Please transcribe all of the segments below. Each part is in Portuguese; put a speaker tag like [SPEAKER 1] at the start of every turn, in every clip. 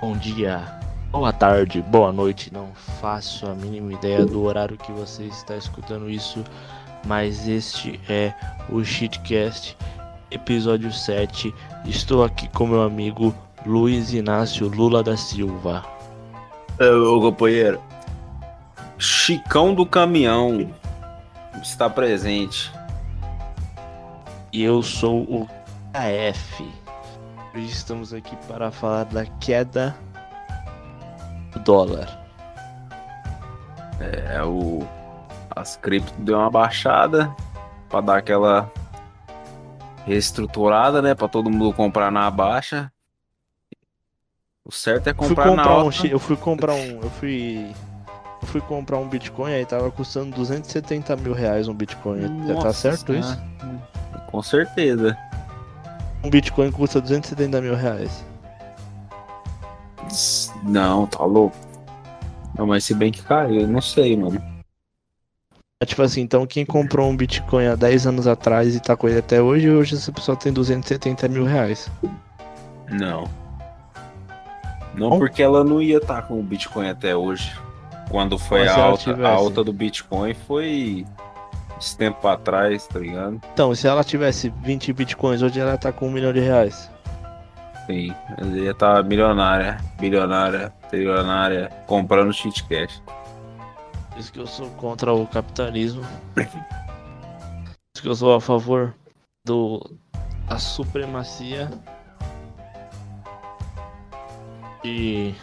[SPEAKER 1] Bom dia, boa tarde, boa noite. Não faço a mínima ideia do horário que você está escutando isso, mas este é o Shitcast, episódio 7. Estou aqui com meu amigo Luiz Inácio Lula da Silva.
[SPEAKER 2] Ô, companheiro. Chicão do caminhão está presente.
[SPEAKER 1] E eu sou o KF. Hoje estamos aqui para falar da queda do dólar.
[SPEAKER 2] É, o. As cripto deu uma baixada para dar aquela reestruturada, né? Para todo mundo comprar na baixa. O certo é comprar, na
[SPEAKER 1] comprar um,
[SPEAKER 2] alta.
[SPEAKER 1] eu fui comprar um, eu fui eu fui comprar um Bitcoin aí tava custando 270 mil reais um Bitcoin. Já tá
[SPEAKER 2] Nossa
[SPEAKER 1] certo isso?
[SPEAKER 2] Com certeza.
[SPEAKER 1] Um Bitcoin custa 270 mil reais.
[SPEAKER 2] Não, tá louco. Não, mas se bem que caiu, eu não sei, mano.
[SPEAKER 1] É tipo assim, então quem comprou um Bitcoin há 10 anos atrás e tá com ele até hoje, hoje essa pessoa tem 270 mil reais.
[SPEAKER 2] Não. Não
[SPEAKER 1] Bom.
[SPEAKER 2] porque ela não ia estar com o Bitcoin até hoje. Quando foi
[SPEAKER 1] Mas
[SPEAKER 2] a alta, a alta do Bitcoin foi esse tempo atrás, tá ligado?
[SPEAKER 1] Então, se ela tivesse 20 Bitcoins, hoje ela tá com um milhão de reais.
[SPEAKER 2] Sim, ela ia estar milionária, bilionária, trilionária, comprando cheat cash.
[SPEAKER 1] Por isso que eu sou contra o capitalismo. Por isso que eu sou a favor do a supremacia e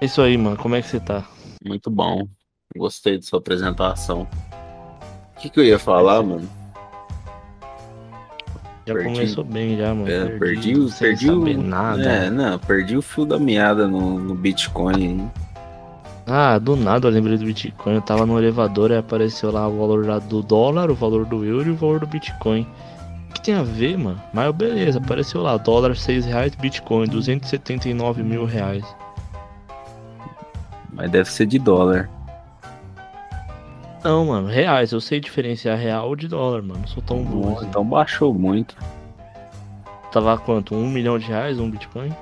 [SPEAKER 1] é isso aí, mano. Como é que você tá?
[SPEAKER 2] Muito bom. Gostei de sua apresentação. O que, que eu ia falar, mano?
[SPEAKER 1] Já
[SPEAKER 2] Perdi.
[SPEAKER 1] começou bem já, mano.
[SPEAKER 2] É, perdi, o-
[SPEAKER 1] sem
[SPEAKER 2] perdi o.
[SPEAKER 1] nada.
[SPEAKER 2] É, não, perdi o fio da meada no, no Bitcoin. hein?
[SPEAKER 1] Ah, do nada eu lembrei do Bitcoin. Eu tava no elevador e apareceu lá o valor do dólar, o valor do euro e o valor do Bitcoin. O que tem a ver, mano? Mas beleza, apareceu lá, dólar 6 reais, Bitcoin 279 mil reais.
[SPEAKER 2] Mas deve ser de dólar.
[SPEAKER 1] Não, mano, reais. Eu sei diferenciar real de dólar, mano. Sou tão burro. assim.
[SPEAKER 2] Então baixou muito.
[SPEAKER 1] Tava quanto? Um milhão de reais um Bitcoin?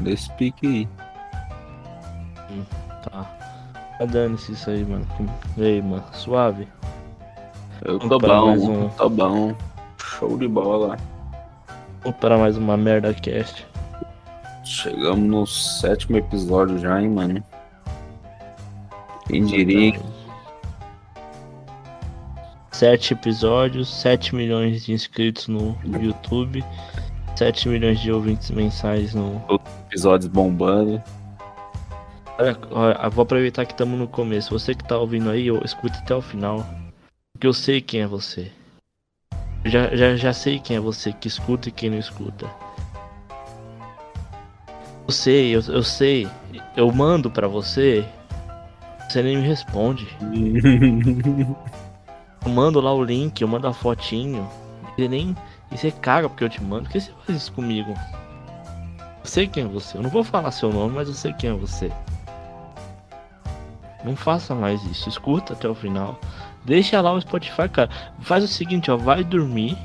[SPEAKER 2] Desse pique aí.
[SPEAKER 1] Tá. Tá dando-se isso aí, mano. E aí, mano? Suave?
[SPEAKER 2] Eu tô bom,
[SPEAKER 1] um.
[SPEAKER 2] tô bom. Show de bola.
[SPEAKER 1] Vamos para mais uma merda cast.
[SPEAKER 2] Chegamos no sétimo episódio já, hein, mano. Quem diria?
[SPEAKER 1] Sete episódios, 7 milhões de inscritos no YouTube, 7 milhões de ouvintes mensais no.
[SPEAKER 2] Episódios bombando.
[SPEAKER 1] Olha, olha, vou aproveitar que estamos no começo. Você que tá ouvindo aí, eu escuta até o final. Porque eu sei quem é você. Eu já, já, já sei quem é você que escuta e quem não escuta. Eu sei, eu, eu sei. Eu mando pra você. Você nem me responde. Eu mando lá o link, eu mando a fotinho. E nem. E você caga porque eu te mando. Por que você faz isso comigo? Eu sei quem é você. Eu não vou falar seu nome, mas eu sei quem é você. Não faça mais isso. Escuta até o final. Deixa lá o Spotify, cara. Faz o seguinte, ó. Vai dormir.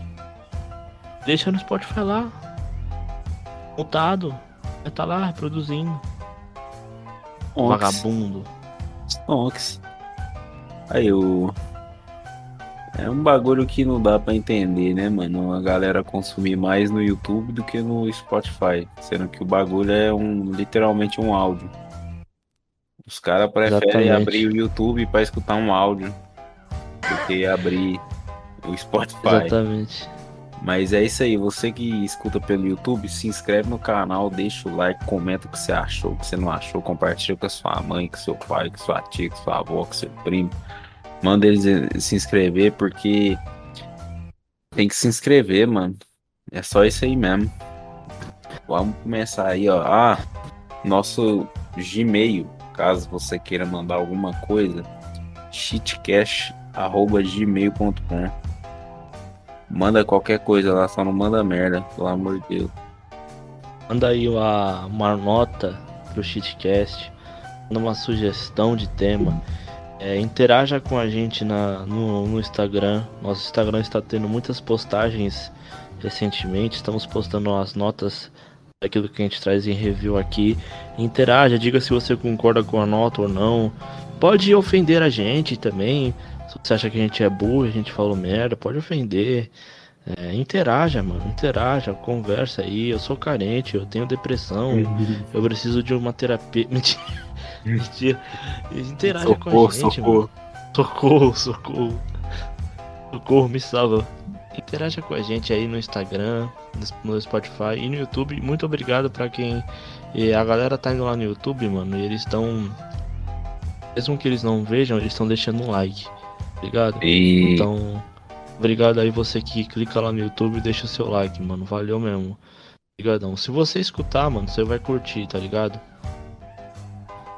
[SPEAKER 1] Deixa no Spotify lá. Mutado. Vai tá lá reproduzindo.
[SPEAKER 2] Onks.
[SPEAKER 1] Vagabundo.
[SPEAKER 2] Onks. Aí o. É um bagulho que não dá pra entender, né, mano? A galera consumir mais no YouTube do que no Spotify. Sendo que o bagulho é um literalmente um áudio. Os caras preferem
[SPEAKER 1] Exatamente.
[SPEAKER 2] abrir o YouTube pra escutar um áudio do que abrir o Spotify.
[SPEAKER 1] Exatamente.
[SPEAKER 2] Mas é isso aí, você que escuta pelo YouTube, se inscreve no canal, deixa o like, comenta o que você achou, o que você não achou, compartilha com a sua mãe, com seu pai, com sua tia, com sua avó, com seu primo. Manda eles se inscrever, porque tem que se inscrever, mano. É só isso aí mesmo. Vamos começar aí, ó. Ah, nosso Gmail, caso você queira mandar alguma coisa, shitcash.gmail.com Manda qualquer coisa lá, só não manda merda, pelo amor de Deus.
[SPEAKER 1] Manda aí uma, uma nota pro Shitcast. Manda uma sugestão de tema. É, interaja com a gente na, no, no Instagram. Nosso Instagram está tendo muitas postagens recentemente. Estamos postando as notas daquilo que a gente traz em review aqui. Interaja, diga se você concorda com a nota ou não. Pode ofender a gente também. Se você acha que a gente é burro, a gente falou merda, pode ofender. É, interaja, mano, interaja, conversa aí. Eu sou carente, eu tenho depressão, eu preciso de uma terapia. Mentira, mentira. Interaja socorro, com a gente, socorro. mano. Socorro, socorro. Socorro, me salva. Interaja com a gente aí no Instagram, no Spotify e no YouTube. Muito obrigado para quem. E a galera tá indo lá no YouTube, mano, e eles estão. Mesmo que eles não vejam, eles estão deixando um like. Obrigado? E... Então, obrigado aí você que clica lá no YouTube e deixa o seu like, mano. Valeu mesmo. Obrigadão. Se você escutar, mano, você vai curtir, tá ligado?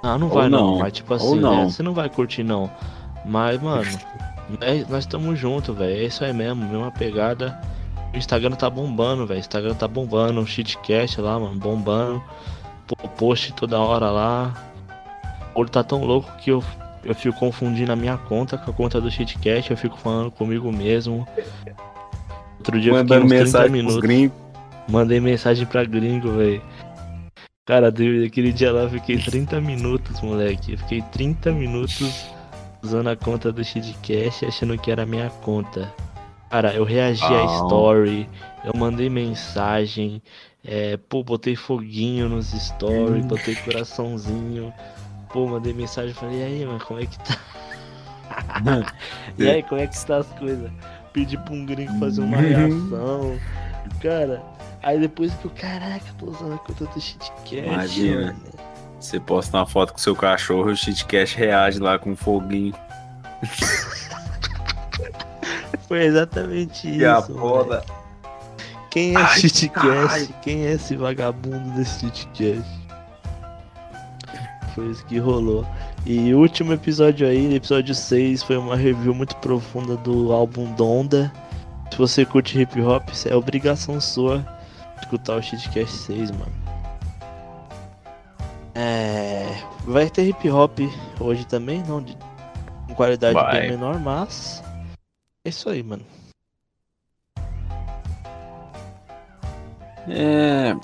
[SPEAKER 1] Ah, não vai não. não. Mas tipo assim, não. É, você não vai curtir não. Mas, mano, é, nós estamos juntos, velho. É isso aí mesmo, mesma pegada. O Instagram tá bombando, velho. Instagram tá bombando. O shitcast lá, mano, bombando. Post toda hora lá. O olho tá tão louco que eu, eu fico confundindo a minha conta com a conta do shitcast. Eu fico falando comigo mesmo. Outro dia Mandando eu fiquei uns 30 minutos. Mandei mensagem pra gringo, velho. Cara, aquele dia lá eu fiquei 30 minutos, moleque. Eu fiquei 30 minutos usando a conta do Shitcast achando que era minha conta. Cara, eu reagi à story, eu mandei mensagem, é, pô, botei foguinho nos stories, botei coraçãozinho, pô, mandei mensagem, falei, e aí, mano, como é que tá? e aí, como é que tá as coisas? Pedi pra um gringo fazer uma reação. Cara, aí depois que eu, caraca, tô usando a conta do Shitcast. Imagina. Mano.
[SPEAKER 2] Você posta uma foto com seu cachorro e o shitcast reage lá com um foguinho.
[SPEAKER 1] Foi exatamente e isso. E a foda. Quem é shitcast? Quem é esse vagabundo desse shitcast? Foi isso que rolou. E o último episódio aí, episódio 6, foi uma review muito profunda do álbum Donda. Se você curte hip hop, é obrigação sua escutar o Shitcast 6, mano. É, vai ter hip hop hoje também, não de com qualidade vai. bem menor, mas é isso aí, mano.
[SPEAKER 2] É,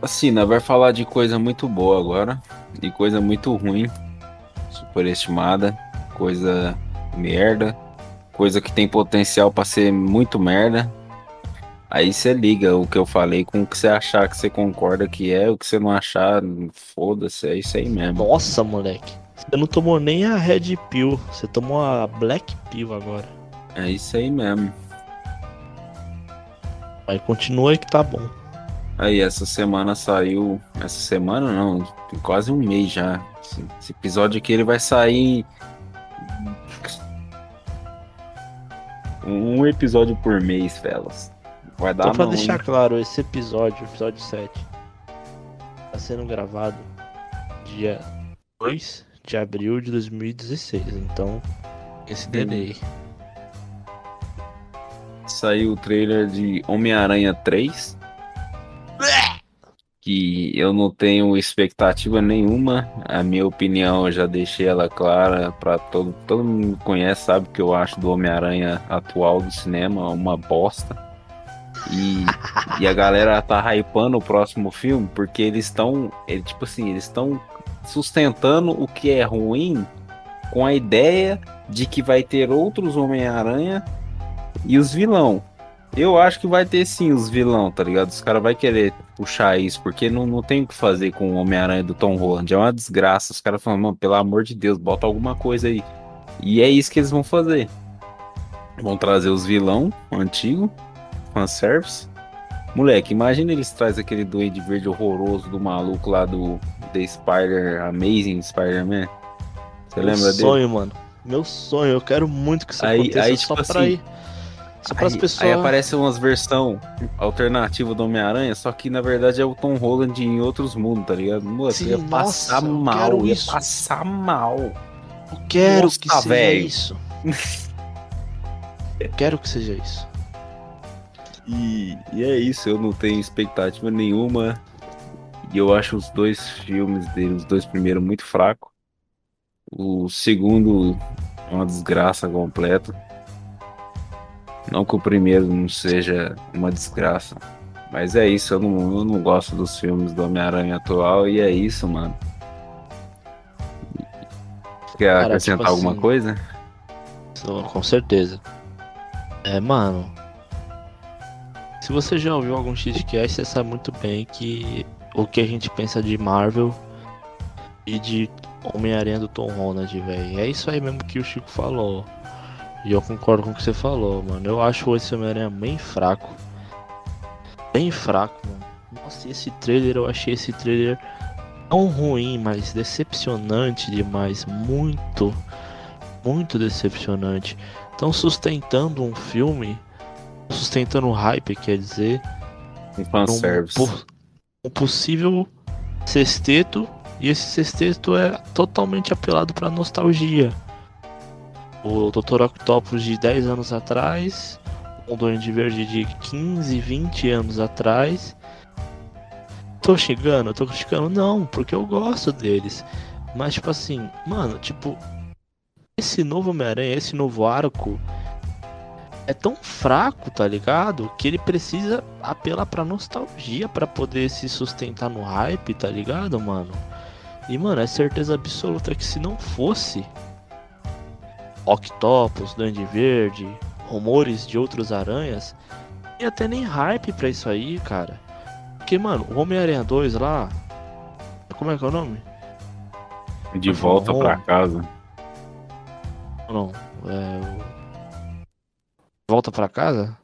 [SPEAKER 2] assim, né, vai falar de coisa muito boa agora e coisa muito ruim, superestimada, coisa merda, coisa que tem potencial para ser muito merda Aí você liga o que eu falei com o que você achar que você concorda que é, o que você não achar, foda-se, é isso aí mesmo.
[SPEAKER 1] Nossa, moleque. Você não tomou nem a Red Pill, você tomou a Black Pill agora.
[SPEAKER 2] É isso aí mesmo.
[SPEAKER 1] Aí continua aí que tá bom.
[SPEAKER 2] Aí, essa semana saiu. Essa semana não, tem quase um mês já. Esse, esse episódio aqui ele vai sair. Um episódio por mês, fellas.
[SPEAKER 1] Vai dar Só pra não, deixar hein? claro, esse episódio, episódio 7, tá sendo gravado dia 2 de abril de 2016. Então, esse delay.
[SPEAKER 2] Saiu o trailer de Homem-Aranha 3. Que eu não tenho expectativa nenhuma. A minha opinião eu já deixei ela clara para todo, todo mundo conhece, sabe que eu acho do Homem-Aranha atual do cinema uma bosta. E, e a galera tá hypando o próximo filme porque eles estão, ele, tipo assim, eles estão sustentando o que é ruim com a ideia de que vai ter outros Homem-Aranha e os vilão. Eu acho que vai ter sim os vilão, tá ligado? Os caras vão querer puxar isso, porque não, não tem o que fazer com o Homem-Aranha do Tom Holland. É uma desgraça. Os caras falam, mano, pelo amor de Deus, bota alguma coisa aí. E é isso que eles vão fazer. Vão trazer os vilão antigo fanservice. Moleque, imagina eles trazem aquele duende verde horroroso do maluco lá do The Spider Amazing Spider-Man. Você lembra
[SPEAKER 1] dele? Meu sonho, mano. Meu sonho. Eu quero muito que isso aí, aconteça aí, tipo só assim, pra ir. Só para as pessoas.
[SPEAKER 2] Aí aparece umas versão alternativa do Homem-Aranha, só que na verdade é o Tom Holland em outros mundos, tá ligado? Moço, Sim, ia nossa, passar mal, ia isso. passar mal.
[SPEAKER 1] Eu quero nossa, que seja véio. isso. eu quero que seja isso.
[SPEAKER 2] E, e é isso, eu não tenho expectativa nenhuma. E eu acho os dois filmes dele, os dois primeiros, muito fracos. O segundo é uma desgraça completa. Não que o primeiro não seja uma desgraça, Mas é isso, eu não, eu não gosto dos filmes do Homem-Aranha atual e é isso, mano. Quer
[SPEAKER 1] Cara,
[SPEAKER 2] acrescentar
[SPEAKER 1] tipo
[SPEAKER 2] alguma
[SPEAKER 1] assim,
[SPEAKER 2] coisa?
[SPEAKER 1] Com certeza. É, mano. Se você já ouviu algum Xcast, você sabe muito bem que o que a gente pensa de Marvel e de Homem-Aranha do Tom Holland, velho. É isso aí mesmo que o Chico falou. E eu concordo com o que você falou, mano. Eu acho esse Homem-Aranha bem fraco. Bem fraco, mano. Nossa, esse trailer, eu achei esse trailer não ruim, mas decepcionante demais. Muito, muito decepcionante. Estão sustentando um filme, sustentando o hype, quer dizer,
[SPEAKER 2] Um
[SPEAKER 1] um,
[SPEAKER 2] fanservice.
[SPEAKER 1] po- um possível sexteto, e esse sexteto é totalmente apelado pra nostalgia. O Dr. Octopus de 10 anos atrás, o Duende Verde de 15, 20 anos atrás. Tô xingando? Tô criticando? Não, porque eu gosto deles. Mas, tipo assim, mano, tipo, esse novo Homem-Aranha, esse novo arco, é tão fraco, tá ligado? Que ele precisa apelar pra nostalgia pra poder se sustentar no hype, tá ligado, mano? E, mano, é certeza absoluta que se não fosse Octopus, Duende Verde, rumores de outros aranhas, ia ter nem hype pra isso aí, cara. Porque, mano, o Homem-Aranha 2 lá. Como é que é o nome?
[SPEAKER 2] De volta pra casa.
[SPEAKER 1] Não, é. Volta pra casa?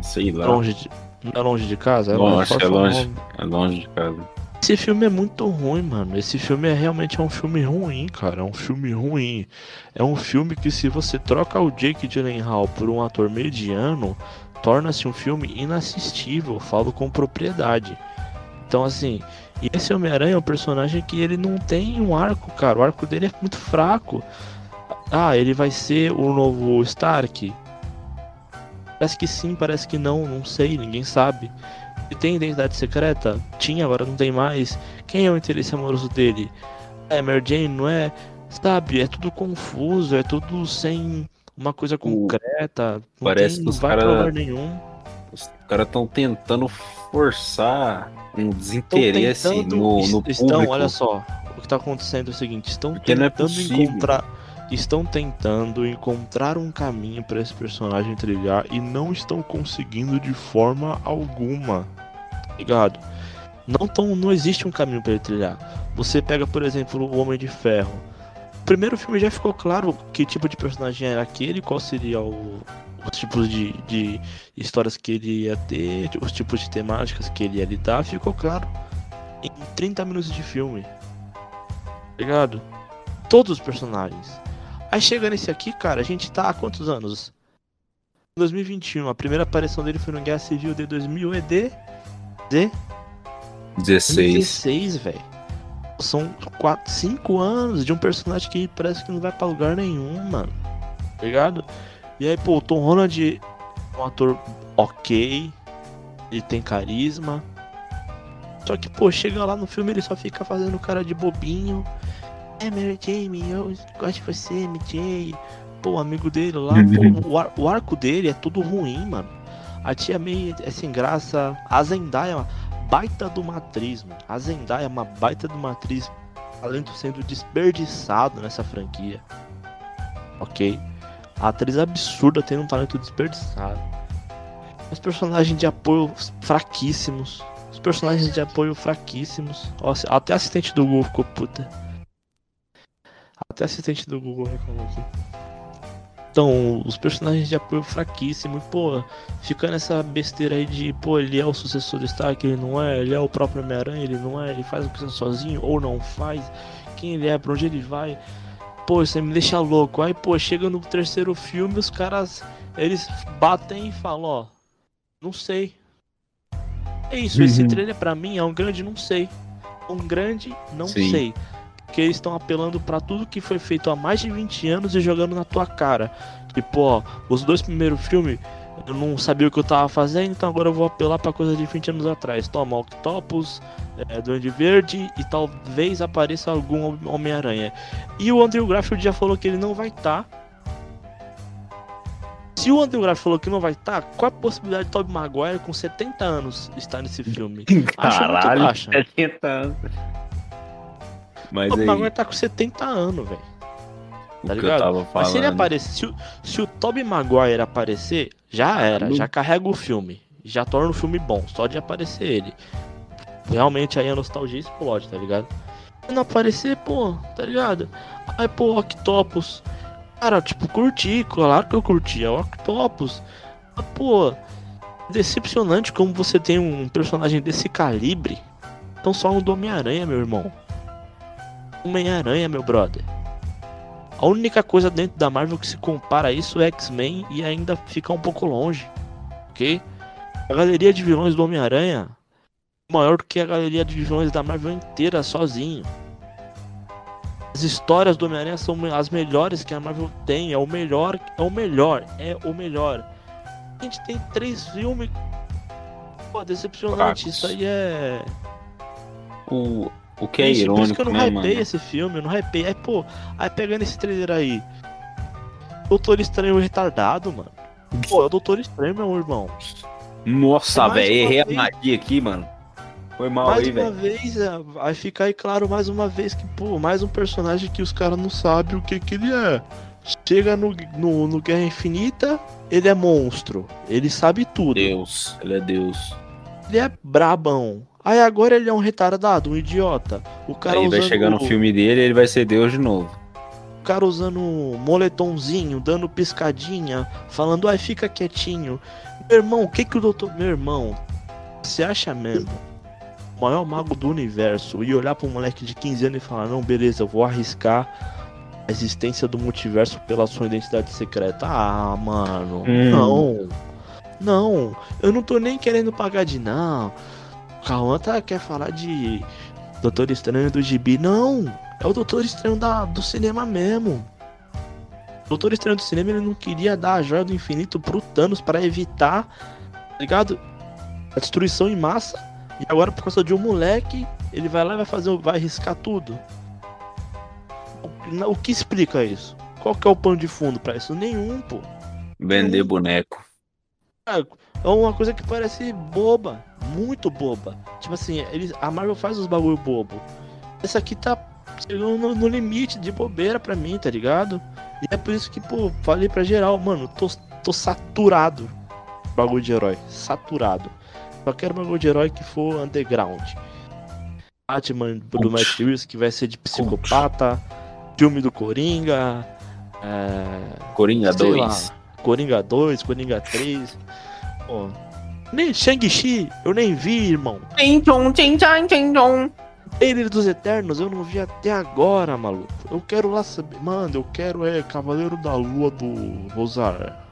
[SPEAKER 2] Sei lá.
[SPEAKER 1] Longe de... Não é longe de casa? É
[SPEAKER 2] Longe, é longe.
[SPEAKER 1] nome.
[SPEAKER 2] É longe de casa.
[SPEAKER 1] Esse filme é muito ruim, mano. Esse filme é realmente é um filme ruim, cara. É um filme ruim. É um filme que se você troca o Jake Gyllenhaal por um ator mediano, torna-se um filme inassistível. Falo com propriedade. Então, assim, e esse Homem-Aranha é um personagem que ele não tem um arco, cara. O arco dele é muito fraco. Ah, ele vai ser o novo Stark? Parece que sim, parece que não, não sei, ninguém sabe. Ele tem identidade secreta? Tinha, agora não tem mais. Quem é o interesse amoroso dele? É Mary Jane, não é? Sabe, é tudo confuso, é tudo sem uma coisa concreta. Não
[SPEAKER 2] parece
[SPEAKER 1] tem,
[SPEAKER 2] que
[SPEAKER 1] não
[SPEAKER 2] os
[SPEAKER 1] vai
[SPEAKER 2] cara-
[SPEAKER 1] pra lugar nenhum.
[SPEAKER 2] Os caras estão tentando forçar um desinteresse
[SPEAKER 1] tentando,
[SPEAKER 2] no, no
[SPEAKER 1] estão,
[SPEAKER 2] público.
[SPEAKER 1] olha só, o que tá acontecendo é o seguinte, estão
[SPEAKER 2] Porque é
[SPEAKER 1] tentando
[SPEAKER 2] possível.
[SPEAKER 1] encontrar, estão tentando encontrar um caminho pra esse personagem trilhar e não estão conseguindo de forma alguma. Ligado? Não tão, não existe um caminho pra ele trilhar. Você pega, por exemplo, o Homem de Ferro. O primeiro filme já ficou claro que tipo de personagem era aquele, qual seria o, os tipos de, de histórias que ele ia ter, os tipos de temáticas que ele ia lidar, ficou claro em 30 minutos de filme. Ligado? Todos os personagens. Aí chega nesse aqui, cara, a gente tá há quantos anos? 2021. A primeira aparição dele foi no Guerra Civil de 2000 e de... de
[SPEAKER 2] 16.
[SPEAKER 1] 16, velho. São 4, 5 anos de um personagem que parece que não vai pra lugar nenhum, mano. Tá ligado? E aí, pô, o Tom Holland é um ator ok. Ele tem carisma. Só que, pô, chega lá no filme ele só fica fazendo cara de bobinho. É, Mary Jane, eu gosto de você, MJ. Pô, o amigo dele lá, pô, o, ar- o arco dele é tudo ruim, mano. A tia May é sem graça. A Zendaya é uma baita de uma atriz, mano. A Zendaya é uma baita de uma atriz. Talento sendo desperdiçado nessa franquia. Ok? A atriz absurda tendo um talento desperdiçado. Os personagens de apoio fraquíssimos. Os personagens de apoio fraquíssimos. Até assistente do Google ficou puta. Até assistente do Google reclamou aqui. Então, os personagens de apoio fraquíssimos. E, pô, fica nessa besteira aí de, pô, ele é o sucessor do Stark, ele não é, ele é o próprio Homem-Aranha, ele não é, ele faz o que sozinho ou não faz. Quem ele é, pra onde ele vai. Pô, isso aí me deixa louco. Aí, pô, chega no terceiro filme, os caras, eles batem e falam, ó, não sei. É isso, esse
[SPEAKER 2] Uhum.
[SPEAKER 1] trailer pra mim é um grande não sei. Um grande não
[SPEAKER 2] Sim.
[SPEAKER 1] sei. Porque eles estão apelando pra tudo que foi feito há mais de 20 anos e jogando na tua cara. Tipo, ó, os dois primeiros filmes eu não sabia o que eu tava fazendo, então agora eu vou apelar pra coisa de 20 anos atrás. Toma, Octopus, é, Duende Verde e talvez apareça algum Hom- Homem-Aranha. E o Andrew Garfield já falou que ele não vai estar. Se o Andrew Garfield falou que não vai estar, qual a possibilidade de Tobey Maguire com 70 anos estar nesse filme?
[SPEAKER 2] Caralho, 70 anos.
[SPEAKER 1] Mas aí... Maguire tá com 70 anos, velho. Tá ligado? Mas se ele aparecer, se, se o Tobey Maguire aparecer, já era, já carrega o filme. Já torna o filme bom, só de aparecer ele. Realmente aí a nostalgia explode, tá ligado? Se não aparecer, pô, tá ligado? Aí, pô, Octopus. Cara, tipo, curti, claro que eu curti, é Octopus. Mas, pô, decepcionante como você tem um personagem desse calibre. Então só um do Homem-Aranha, meu irmão. Homem-Aranha, meu brother. A única coisa dentro da Marvel que se compara a isso é X-Men e ainda fica um pouco longe. Ok? A galeria de vilões do Homem-Aranha é maior do que a galeria de vilões da Marvel inteira sozinho. As histórias do Homem-Aranha são as melhores que a Marvel tem. É o melhor, é o melhor, é o melhor. A gente tem três filmes. Pô, decepcionante. Isso aí é.
[SPEAKER 2] O, o que é Isso, irônico, por isso que
[SPEAKER 1] eu não
[SPEAKER 2] né,
[SPEAKER 1] hypei esse filme, eu não hypei. Aí, pô, aí pegando esse trailer aí. Doutor Estranho retardado, mano. Pô, é o Doutor Estranho, meu irmão.
[SPEAKER 2] Nossa, velho, errei vez... a magia aqui, mano. Foi mal
[SPEAKER 1] mais
[SPEAKER 2] aí, velho.
[SPEAKER 1] Mais uma vez, é, vai ficar aí claro mais uma vez que, pô, mais um personagem que os caras não sabem o que que ele é. Chega no, no, no Guerra Infinita, ele é monstro. Ele sabe tudo.
[SPEAKER 2] Deus, ele é Deus.
[SPEAKER 1] Ele é brabão. Aí agora ele é um retardado, um idiota. O cara
[SPEAKER 2] Aí vai chegar no filme dele ele vai ser Deus de novo.
[SPEAKER 1] O cara usando moletomzinho, dando piscadinha, falando, ai, fica quietinho. Meu irmão, o que que o doutor. Meu irmão, você acha mesmo? O maior mago do universo e olhar para um moleque de 15 anos e falar: Não, beleza, eu vou arriscar a existência do multiverso pela sua identidade secreta. Ah, mano, hum. não. Não, eu não tô nem querendo pagar de não. Cauã tá, quer falar de Doutor Estranho do Gibi. Não! É o Doutor Estranho da, do cinema mesmo. O Doutor Estranho do cinema ele não queria dar a joia do infinito pro Thanos para evitar, tá ligado? A destruição em massa. E agora, por causa de um moleque, ele vai lá e vai fazer, vai arriscar tudo. O, o que explica isso? Qual que é o pano de fundo para isso? Nenhum, pô.
[SPEAKER 2] Vender boneco.
[SPEAKER 1] É, é uma coisa que parece boba, muito boba. Tipo assim, eles, a Marvel faz os bagulho bobo. Essa aqui tá chegando no, no, limite de bobeira pra mim, tá ligado? E é por isso que, pô, falei pra geral, mano, tô, tô saturado bagulho de herói. Saturado. Só quero bagulho de herói que for underground. Batman do Matt Reeves, que vai ser de psicopata. Filme do Coringa. É...
[SPEAKER 2] Coringa 2.
[SPEAKER 1] Coringa 2, Coringa 3. Pô, nem Shang-Chi, eu nem vi, irmão. Ele dos Eternos, eu não vi até agora, maluco. Eu quero lá saber. Mano, eu quero é Cavaleiro da Lua do Rosar.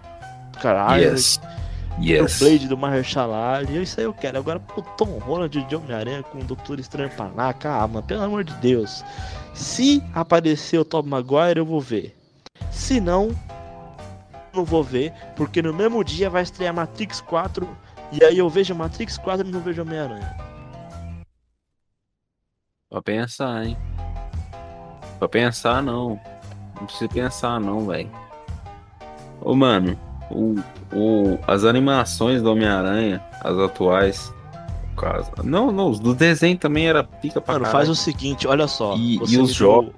[SPEAKER 1] Caralho.
[SPEAKER 2] Yes. Yes.
[SPEAKER 1] O Blade do Mahershala Ali. Isso aí eu quero. Agora, pô, Tom Holland de Homem-Aranha com o Doutor Estranho Paná. Calma, pelo amor de Deus. Se aparecer o Tom Maguire, eu vou ver. Se não, não vou ver, porque no mesmo dia vai estrear Matrix 4 e aí eu vejo Matrix 4 e não vejo Homem-Aranha.
[SPEAKER 2] Pra pensar, hein? Pra pensar não. Não precisa pensar não, velho. Ô mano, o, o, as animações do Homem-Aranha, as atuais, caso. Não, não, os do desenho também era pica pra Mano,
[SPEAKER 1] faz o seguinte, olha só.
[SPEAKER 2] E, e os jogos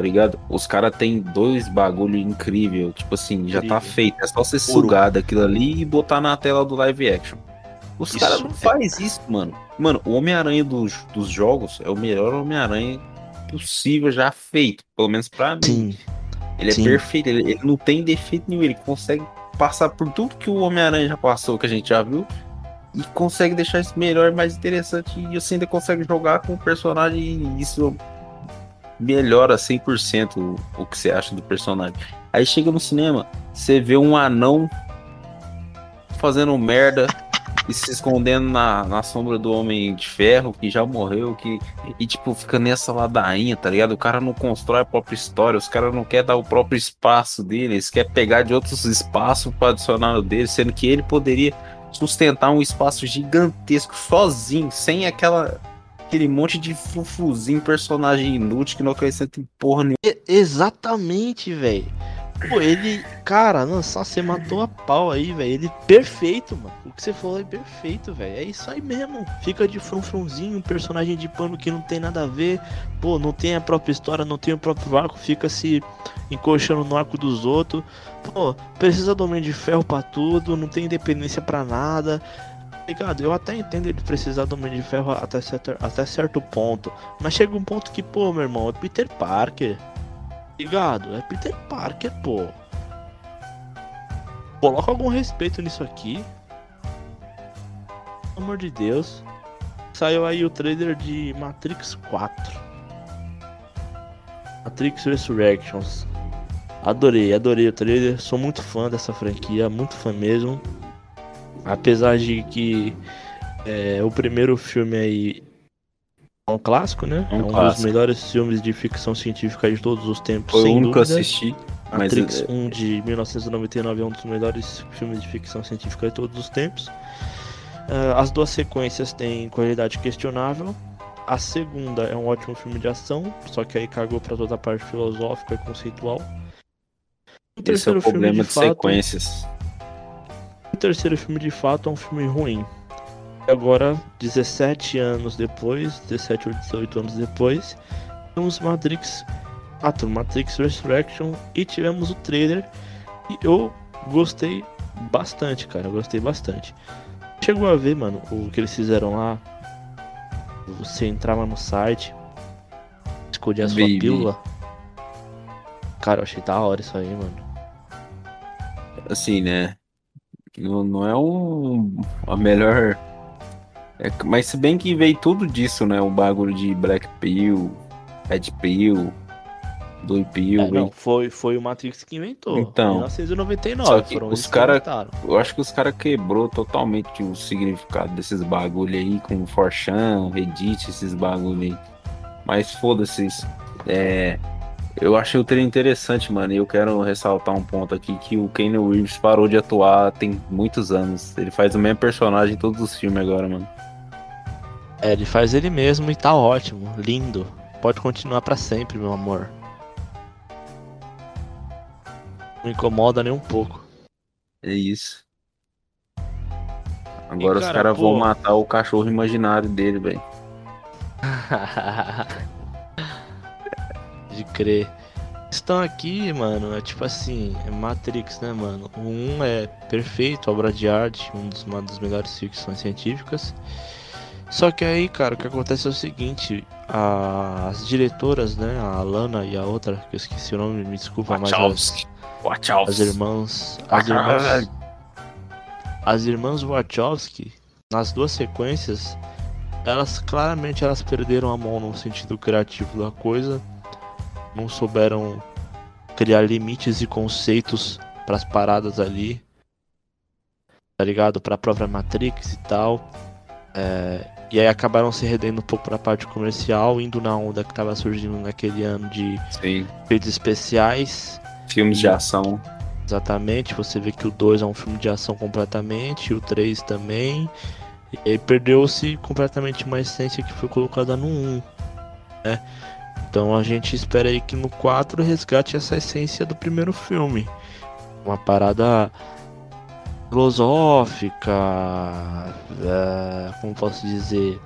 [SPEAKER 2] tá ligado? Os caras tem dois bagulho incrível, tipo assim, incrível. já tá feito, é só você sugar daquilo ali e botar na tela do live action. Os caras não é... faz isso, mano. Mano, o Homem-Aranha dos, dos jogos é o melhor Homem-Aranha possível já feito, pelo menos pra mim. Sim. Ele é Sim. perfeito, ele, ele não tem defeito nenhum, ele consegue passar por tudo que o Homem-Aranha já passou, que a gente já viu, e consegue deixar isso melhor, mais interessante, e você ainda consegue jogar com o personagem, e isso melhora 100% o, o que você acha do personagem. Aí chega no cinema, você vê um anão fazendo merda e se escondendo na, na sombra do Homem de Ferro, que já morreu, que e tipo, fica nessa ladainha, tá ligado? O cara não constrói a própria história, os caras não querem dar o próprio espaço dele, eles querem pegar de outros espaços para adicionar no dele, sendo que ele poderia sustentar um espaço gigantesco sozinho, sem aquela aquele monte de fufuzinho, personagem inútil que não acrescenta em porra nenhuma.
[SPEAKER 1] exatamente, velho. Pô, ele. Cara, nossa, você matou a pau aí, velho. Ele perfeito, mano. O que você falou é perfeito, velho. É isso aí mesmo. Fica de frunfrunzinho, um personagem de pano que não tem nada a ver. Pô, não tem a própria história, não tem o próprio arco. Fica se encoxando no arco dos outros. Pô, precisa do Homem de Ferro pra tudo. Não tem independência pra nada. Ligado? Eu até entendo ele precisar do Homem de Ferro até certo, até certo ponto. Mas chega um ponto que, pô, meu irmão, é Peter Parker ligado? É Peter Parker, pô. Coloca algum respeito nisso aqui. Pelo amor de Deus. Saiu aí o trailer de Matrix 4. Matrix Resurrections. Adorei, adorei o trailer. Sou muito fã dessa franquia, muito fã mesmo. Apesar de que é, o primeiro filme aí um clássico, né?
[SPEAKER 2] É um,
[SPEAKER 1] é um
[SPEAKER 2] clássico.
[SPEAKER 1] dos melhores filmes de ficção científica de todos os tempos,
[SPEAKER 2] Foi o
[SPEAKER 1] sem
[SPEAKER 2] único que eu assisti. Mas
[SPEAKER 1] Matrix
[SPEAKER 2] é-
[SPEAKER 1] 1 de 1999 é um dos melhores filmes de ficção científica de todos os tempos. Ah, as duas sequências têm qualidade questionável. A segunda é um ótimo filme de ação, só que aí cagou pra toda a parte filosófica e conceitual. O
[SPEAKER 2] esse é o
[SPEAKER 1] filme
[SPEAKER 2] problema
[SPEAKER 1] de
[SPEAKER 2] de,
[SPEAKER 1] fato,
[SPEAKER 2] sequências.
[SPEAKER 1] Terceiro filme de fato é um filme ruim. E agora, 17 anos depois, 17 ou 18 anos depois, temos Matrix 4, Matrix Resurrection e tivemos o trailer e eu gostei bastante, cara, eu gostei bastante. Chegou a ver, mano, o que eles fizeram lá? Você entrava no site, escolhia a sua
[SPEAKER 2] vi.
[SPEAKER 1] pílula. Cara, eu achei da hora isso aí, mano.
[SPEAKER 2] Assim, né? Não, não é um, a melhor. É, mas se bem que veio tudo disso, né? O bagulho de Black Pill, Red Pill, Blue Pill.
[SPEAKER 1] É, não, foi, foi o Matrix que inventou.
[SPEAKER 2] Então.
[SPEAKER 1] 1999.
[SPEAKER 2] Só que
[SPEAKER 1] foram
[SPEAKER 2] os
[SPEAKER 1] eles que
[SPEAKER 2] cara-
[SPEAKER 1] inventaram.
[SPEAKER 2] Eu acho que os caras quebrou totalmente o significado desses bagulho aí com Forchan, Reddit, esses bagulho aí. Mas foda-se. É, eu achei o trailer interessante, mano. E eu quero ressaltar um ponto aqui que o Keanu Reeves parou de atuar tem muitos anos. Ele faz o mesmo personagem em todos os filmes agora, mano.
[SPEAKER 1] É, ele faz ele mesmo e tá ótimo, lindo. Pode continuar pra sempre, meu amor. Não me incomoda nem um pouco.
[SPEAKER 2] É isso. Agora os
[SPEAKER 1] cara,
[SPEAKER 2] caras
[SPEAKER 1] pô.
[SPEAKER 2] vão matar o cachorro imaginário dele, velho.
[SPEAKER 1] De crer. Estão aqui, mano, é tipo assim, é Matrix, né, mano? O 1 é perfeito, obra de arte, um dos, uma das melhores ficções científicas. Só que aí, cara, o que acontece é o seguinte, a- as diretoras, né, a Lana e a outra, que eu esqueci o nome, me desculpa, mas as,
[SPEAKER 2] Wachowski.
[SPEAKER 1] as
[SPEAKER 2] Wachowski.
[SPEAKER 1] irmãs, as irmãs, as irmãs Wachowski, nas duas sequências, elas claramente elas perderam a mão no sentido criativo da coisa, não souberam criar limites e conceitos para as paradas ali, tá ligado? Para a própria Matrix e tal. É, e aí acabaram se rendendo um pouco pra parte comercial, indo na onda que tava surgindo naquele ano de
[SPEAKER 2] Sim.
[SPEAKER 1] efeitos especiais.
[SPEAKER 2] Filmes de ação.
[SPEAKER 1] Exatamente, você vê que o 2 é um filme de ação completamente, e o 3 também. E perdeu-se completamente uma essência que foi colocada no 1. Né? Então a gente espera aí que no 4 resgate essa essência do primeiro filme. Uma parada filosófica, é, como posso dizer,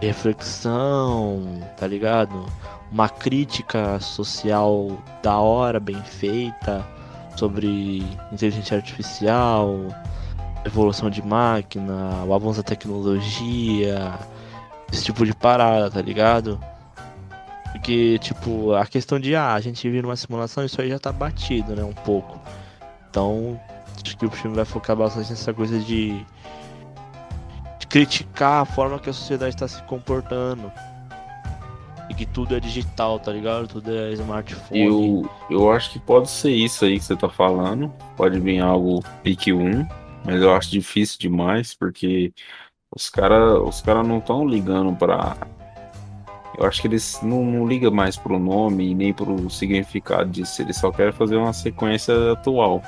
[SPEAKER 1] reflexão, tá ligado? Uma crítica social da hora, bem feita, sobre inteligência artificial, evolução de máquina, o avanço da tecnologia, esse tipo de parada, tá ligado? Porque, tipo, a questão de, ah, a gente vive numa simulação, isso aí já tá batido, né, um pouco. Então, acho que o filme vai focar bastante nessa coisa de, de criticar a forma que a sociedade está se comportando. E que tudo é digital, tá ligado? Tudo é smartphone.
[SPEAKER 2] Eu, eu acho que pode ser isso aí que você tá falando. Pode vir algo pique 1, mas eu acho difícil demais, porque os caras os cara não estão ligando pra. Eu acho que eles não, não ligam mais pro nome e nem pro significado disso. Eles só querem fazer uma sequência atual.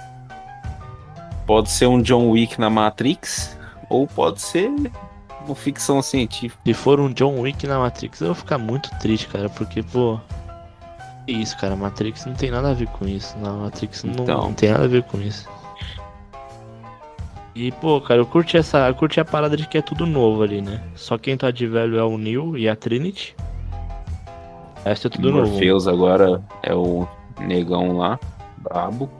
[SPEAKER 2] Pode ser um John Wick na Matrix, ou pode ser uma ficção científica.
[SPEAKER 1] Se for um John Wick na Matrix, eu vou ficar muito triste, cara, porque, pô. Isso, cara, Matrix não tem nada a ver com isso. Não, Matrix não,
[SPEAKER 2] Então.
[SPEAKER 1] não tem nada a ver com isso. E, pô, cara, eu curti essa. Eu curti a parada de que é tudo novo ali, né? Só quem tá de velho é o Neo e a Trinity. Essa é tudo novo.
[SPEAKER 2] Morpheus agora é o negão lá, brabo.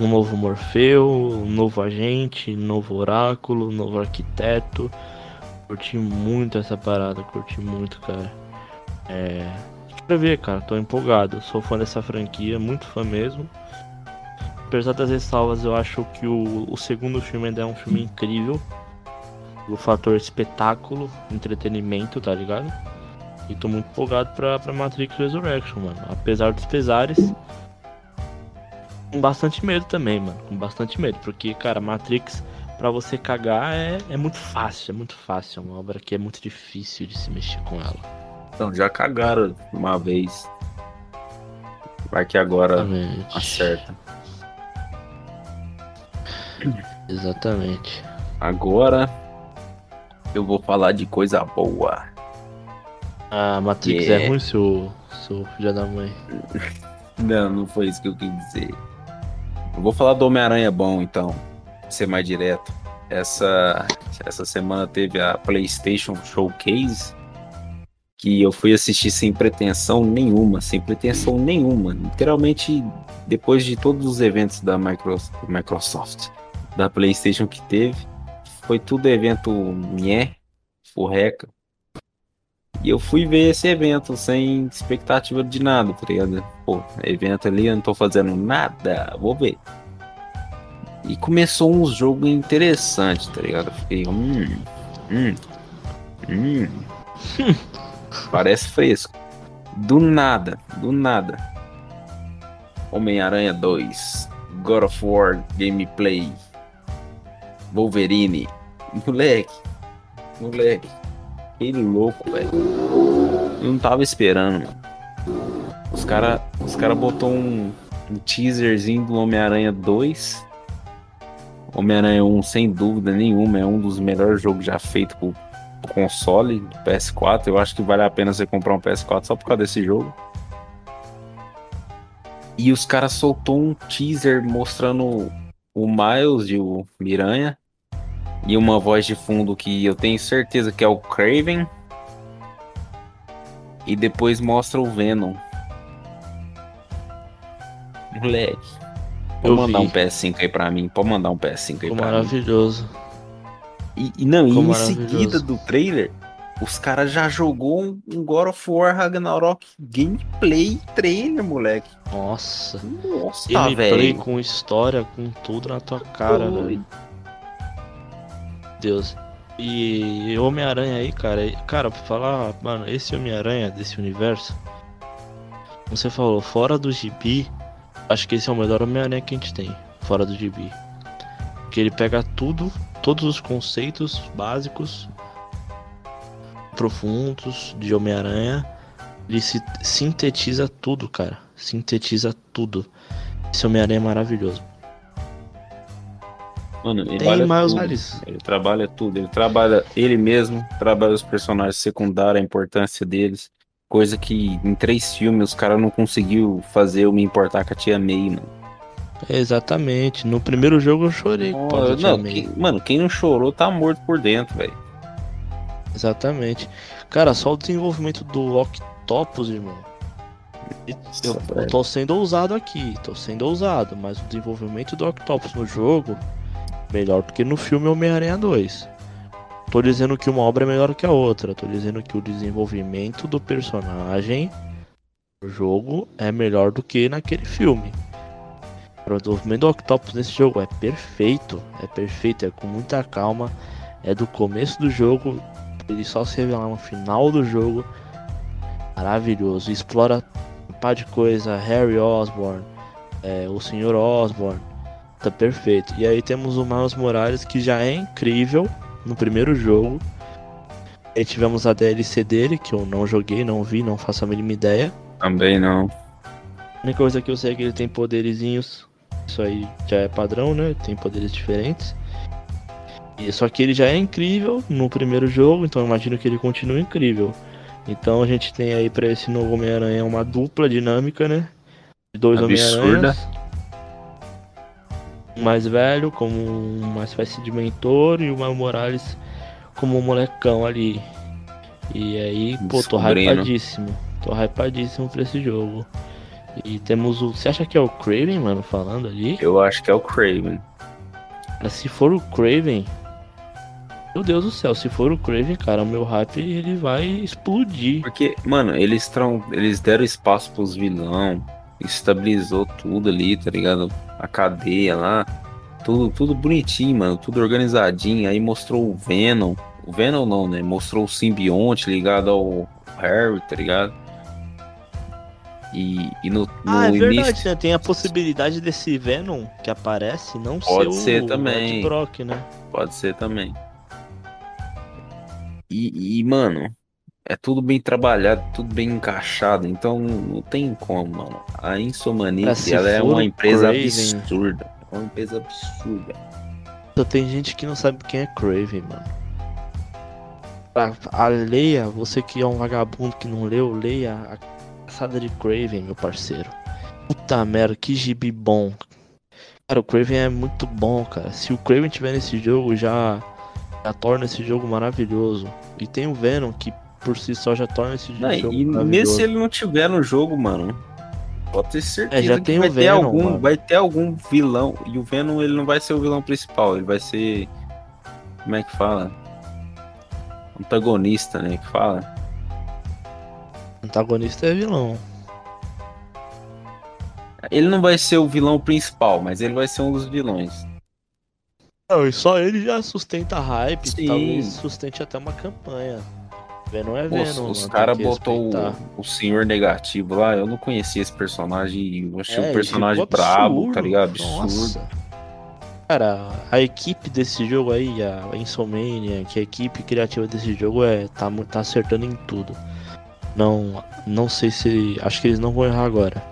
[SPEAKER 1] Um novo Morfeu, um novo agente, um novo oráculo, um novo arquiteto. Curti muito essa parada, curti muito, cara. É. Quero ver, cara, tô empolgado. Sou fã dessa franquia, muito fã mesmo. Apesar das ressalvas, eu acho que o, o segundo filme ainda é um filme incrível. O fator espetáculo, entretenimento, tá ligado? E tô muito empolgado pra, pra Matrix Resurrection, mano. Apesar dos pesares. Com bastante medo também, mano. Com bastante medo. Porque, cara, Matrix, pra você cagar, é, é muito fácil. É muito fácil. É uma obra que é muito difícil de se mexer com ela.
[SPEAKER 2] Então, já cagaram uma vez. Vai que agora
[SPEAKER 1] Exatamente.
[SPEAKER 2] acerta.
[SPEAKER 1] Exatamente.
[SPEAKER 2] Agora eu vou falar de coisa boa.
[SPEAKER 1] A Matrix
[SPEAKER 2] Yeah.
[SPEAKER 1] é ruim, seu, seu filho da mãe.
[SPEAKER 2] Não, não foi isso que eu quis dizer. Eu vou falar do Homem-Aranha bom, então. pra Ser mais direto. Essa, essa semana teve a PlayStation Showcase. Que eu fui assistir sem pretensão nenhuma. Sem pretensão nenhuma. Literalmente, depois de todos os eventos da Micro- Microsoft, da PlayStation que teve, foi tudo evento nhé, furreca. E eu fui ver esse evento sem expectativa de nada, tá ligado? Pô, evento ali, eu não tô fazendo nada, vou ver. E começou uns jogos interessantes, tá ligado? Eu fiquei, hum, hum, hum. Parece fresco. Do nada, do nada. Homem-Aranha 2, God of War Gameplay, Wolverine. Moleque, moleque. Que louco, velho. Eu não tava esperando, mano. Os cara, os cara botou um, um teaserzinho do Homem-Aranha 2. Homem-Aranha 1, sem dúvida nenhuma, é um dos melhores jogos já feitos pro, pro console do PS4. Eu acho que vale a pena você comprar um PS4 só por causa desse jogo. E os caras soltou um teaser mostrando o Miles e o Miranha. E uma voz de fundo que eu tenho certeza que é o Craven. E depois mostra o Venom. Moleque. Pode mandar
[SPEAKER 1] vi.
[SPEAKER 2] um PS5 aí pra mim. Pode mandar um PS5 aí
[SPEAKER 1] Ficou
[SPEAKER 2] pra mim.
[SPEAKER 1] maravilhoso.
[SPEAKER 2] E, e não, e
[SPEAKER 1] Ficou
[SPEAKER 2] em
[SPEAKER 1] maravilhoso.
[SPEAKER 2] seguida do trailer, os caras já jogou um, um God of War Ragnarok gameplay trailer, moleque.
[SPEAKER 1] Nossa.
[SPEAKER 2] Nossa, tá,
[SPEAKER 1] Gameplay
[SPEAKER 2] velho.
[SPEAKER 1] com história, com tudo na tua cara,
[SPEAKER 2] Oi.
[SPEAKER 1] velho. Deus. E Homem-Aranha aí, cara. Cara, pra falar, mano, esse Homem-Aranha desse universo. Como você falou, fora do gibi, acho que esse é o melhor Homem-Aranha que a gente tem. Fora do gibi. Porque ele pega tudo, todos os conceitos básicos, profundos de Homem-Aranha. Ele se sintetiza tudo, cara. Sintetiza tudo. Esse Homem-Aranha é maravilhoso.
[SPEAKER 2] Mano, ele
[SPEAKER 1] Tem Miles. Morales.
[SPEAKER 2] Ele trabalha tudo. Ele trabalha ele mesmo, trabalha os personagens secundários, a importância deles. Coisa que em três filmes os caras não conseguiu fazer eu me importar com a tia May, mano.
[SPEAKER 1] Exatamente. No primeiro jogo eu chorei
[SPEAKER 2] Oh, não, quem- mano, quem não chorou tá morto por dentro, velho.
[SPEAKER 1] Exatamente. Cara, só o desenvolvimento do Octopus, irmão. Eu, eu tô sendo ousado aqui, tô sendo ousado, mas o desenvolvimento do Octopus no jogo melhor do que no filme Homem-Aranha 2. Tô dizendo que uma obra é melhor que a outra, tô dizendo que o desenvolvimento do personagem no jogo é melhor do que naquele filme. O desenvolvimento do Octopus nesse jogo é perfeito, é perfeito, é com muita calma, é do começo do jogo, ele só se revelar no final do jogo. Maravilhoso, explora um par de coisa, Harry Osborn, é, o Sr. Osborn, tá perfeito. E aí temos o Miles Morales que já é incrível no primeiro jogo. Aí tivemos a DLC dele, que eu não joguei, não vi, não faço a mínima ideia.
[SPEAKER 2] Também não.
[SPEAKER 1] A única coisa que eu sei é que ele tem poderizinhos. Isso aí já é padrão, né? Tem poderes diferentes. E só que ele já é incrível no primeiro jogo, então eu imagino que ele continua incrível. Então a gente tem aí pra esse novo Homem-Aranha uma dupla dinâmica, né? De dois. Homem-Aranhas. Um mais velho, como uma espécie de mentor, e o Miles Morales como um molecão ali. E aí, pô, tô
[SPEAKER 2] Descobrindo.
[SPEAKER 1] hypadíssimo. Tô hypadíssimo pra esse jogo. E temos o. Você acha que é o Craven, mano, falando ali?
[SPEAKER 2] Eu acho que é o Craven.
[SPEAKER 1] Mas se for o Craven. Meu Deus do céu, se for o Craven, cara, o meu hype ele vai explodir.
[SPEAKER 2] Porque, mano, eles, tram, eles deram espaço pros vilão, estabilizou tudo ali, tá ligado? A cadeia lá. Tudo, tudo bonitinho, mano. Tudo organizadinho. Aí mostrou o Venom. O Venom não, né? Mostrou o simbionte ligado ao Harry, tá ligado? E, e no, no
[SPEAKER 1] Ah, é
[SPEAKER 2] início.
[SPEAKER 1] verdade, né? Tem a possibilidade desse Venom que aparece não
[SPEAKER 2] Pode
[SPEAKER 1] ser
[SPEAKER 2] ser
[SPEAKER 1] o
[SPEAKER 2] também.
[SPEAKER 1] Brock, né?
[SPEAKER 2] Pode ser também. E, e, mano, é tudo bem trabalhado, tudo bem encaixado, então não tem como, mano. A Insomaniac,
[SPEAKER 1] se
[SPEAKER 2] ela é uma empresa
[SPEAKER 1] Craven-
[SPEAKER 2] absurda. É uma empresa absurda.
[SPEAKER 1] Só tem gente que não sabe quem é Craven, mano. A, a leia, você que é um vagabundo que não leu, leia a caçada de Craven, meu parceiro. Puta merda, que gibi bom. Cara, o Craven é muito bom, cara. Se o Craven tiver nesse jogo, já, já torna esse jogo maravilhoso. E tem o Venom, que por si só já torna esse
[SPEAKER 2] Não,
[SPEAKER 1] jogo
[SPEAKER 2] e mesmo se ele não tiver no jogo, mano, pode ter certeza
[SPEAKER 1] É, já tem
[SPEAKER 2] vai
[SPEAKER 1] o
[SPEAKER 2] ter
[SPEAKER 1] Venom,
[SPEAKER 2] algum,
[SPEAKER 1] mano.
[SPEAKER 2] vai ter algum vilão. E o Venom ele não vai ser o vilão principal, ele vai ser como é que fala? Antagonista, né? Que fala.
[SPEAKER 1] antagonista é vilão.
[SPEAKER 2] Ele não vai ser o vilão principal, mas ele vai ser um dos vilões.
[SPEAKER 1] Não, e só ele já sustenta hype,
[SPEAKER 2] Sim.
[SPEAKER 1] talvez sustente até uma campanha. Venom é Venom,
[SPEAKER 2] os
[SPEAKER 1] mano,
[SPEAKER 2] caras
[SPEAKER 1] tem que
[SPEAKER 2] botou o, o senhor negativo lá, eu não conhecia esse personagem eu achei
[SPEAKER 1] É,
[SPEAKER 2] um personagem brabo,
[SPEAKER 1] absurdo.
[SPEAKER 2] tá ligado? Absurdo.
[SPEAKER 1] Nossa. Cara, a equipe desse jogo aí, a Insomania, que a equipe criativa desse jogo é tá, tá acertando em tudo. Não, não sei se. Acho que eles não vão errar agora.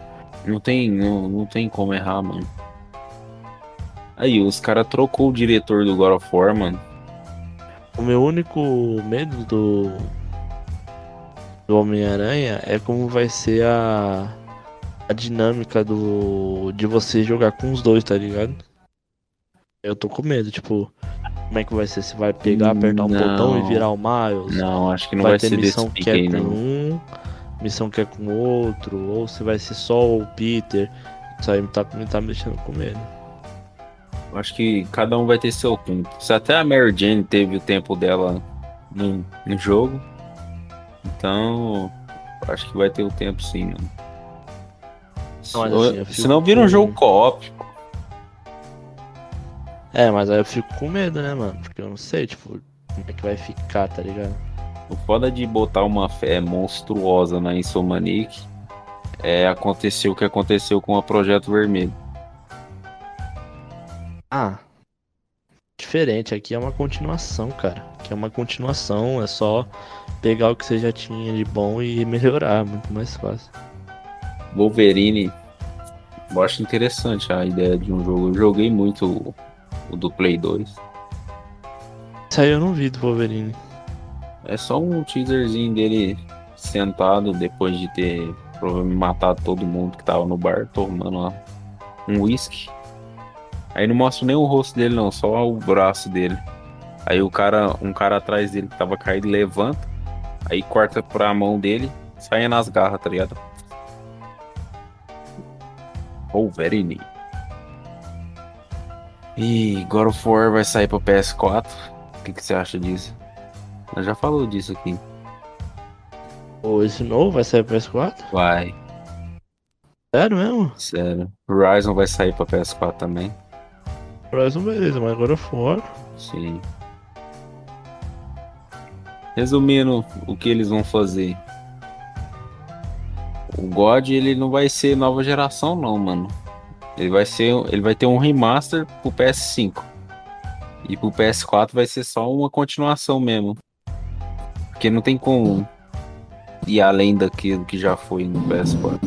[SPEAKER 2] Não tem, não, não tem como errar, mano. Aí, os caras trocou o diretor do God of War, mano.
[SPEAKER 1] O meu único medo do. Do Homem-Aranha é como vai ser a. A dinâmica do. De você jogar com os dois, tá ligado? Eu tô com medo, tipo. Como é que vai ser? Você vai pegar, apertar um
[SPEAKER 2] Não.
[SPEAKER 1] botão e virar o Miles?
[SPEAKER 2] Não, acho que não
[SPEAKER 1] vai,
[SPEAKER 2] vai,
[SPEAKER 1] ter
[SPEAKER 2] ser
[SPEAKER 1] missão que é com um, missão que é com outro, ou se vai ser só o Peter. Isso aí me tá, me tá me deixando com medo.
[SPEAKER 2] Eu Acho que cada um vai ter seu tempo. Se até a Mary Jane teve o tempo dela no, no jogo, então acho que vai ter o tempo sim, mano.
[SPEAKER 1] Não, mas assim, fico
[SPEAKER 2] vira um jogo co-op,
[SPEAKER 1] É, mas aí eu fico com medo, né, mano? Porque eu não sei, tipo, como é que vai ficar, tá ligado?
[SPEAKER 2] O foda de botar uma fé monstruosa na Insomaniac é acontecer o que aconteceu com o Projeto Vermelho.
[SPEAKER 1] Ah, diferente, aqui é uma continuação, cara. Aqui é uma continuação, é só pegar o que você já tinha de bom e melhorar, muito mais fácil.
[SPEAKER 2] Wolverine, eu acho interessante a ideia de um jogo. Eu joguei muito o, o do Play 2.
[SPEAKER 1] Isso aí eu não vi do Wolverine.
[SPEAKER 2] É só um teaserzinho dele sentado depois de ter provavelmente matado todo mundo que tava no bar tomando lá um whisky. Aí não mostra nem o rosto dele não, só o braço dele. Aí o cara, um cara atrás dele que tava caído levanta, aí corta pra mão dele, sai nas garras, tá ligado? Wolverine. E God of War vai sair pra PS4. O que, que você acha disso? Eu já falou disso aqui.
[SPEAKER 1] Ou esse novo vai sair pro PS4?
[SPEAKER 2] Vai,
[SPEAKER 1] Sério mesmo?
[SPEAKER 2] sério. Horizon vai sair pra PS4 também.
[SPEAKER 1] Horizon beleza, mas agora for.
[SPEAKER 2] Sim. Resumindo o que eles vão fazer. O God ele não vai ser nova geração não, mano. Ele vai ser, ele vai ter um remaster pro PS5. E pro PS4 vai ser só uma continuação mesmo. Porque não tem como ir além daquilo que já foi no PS4.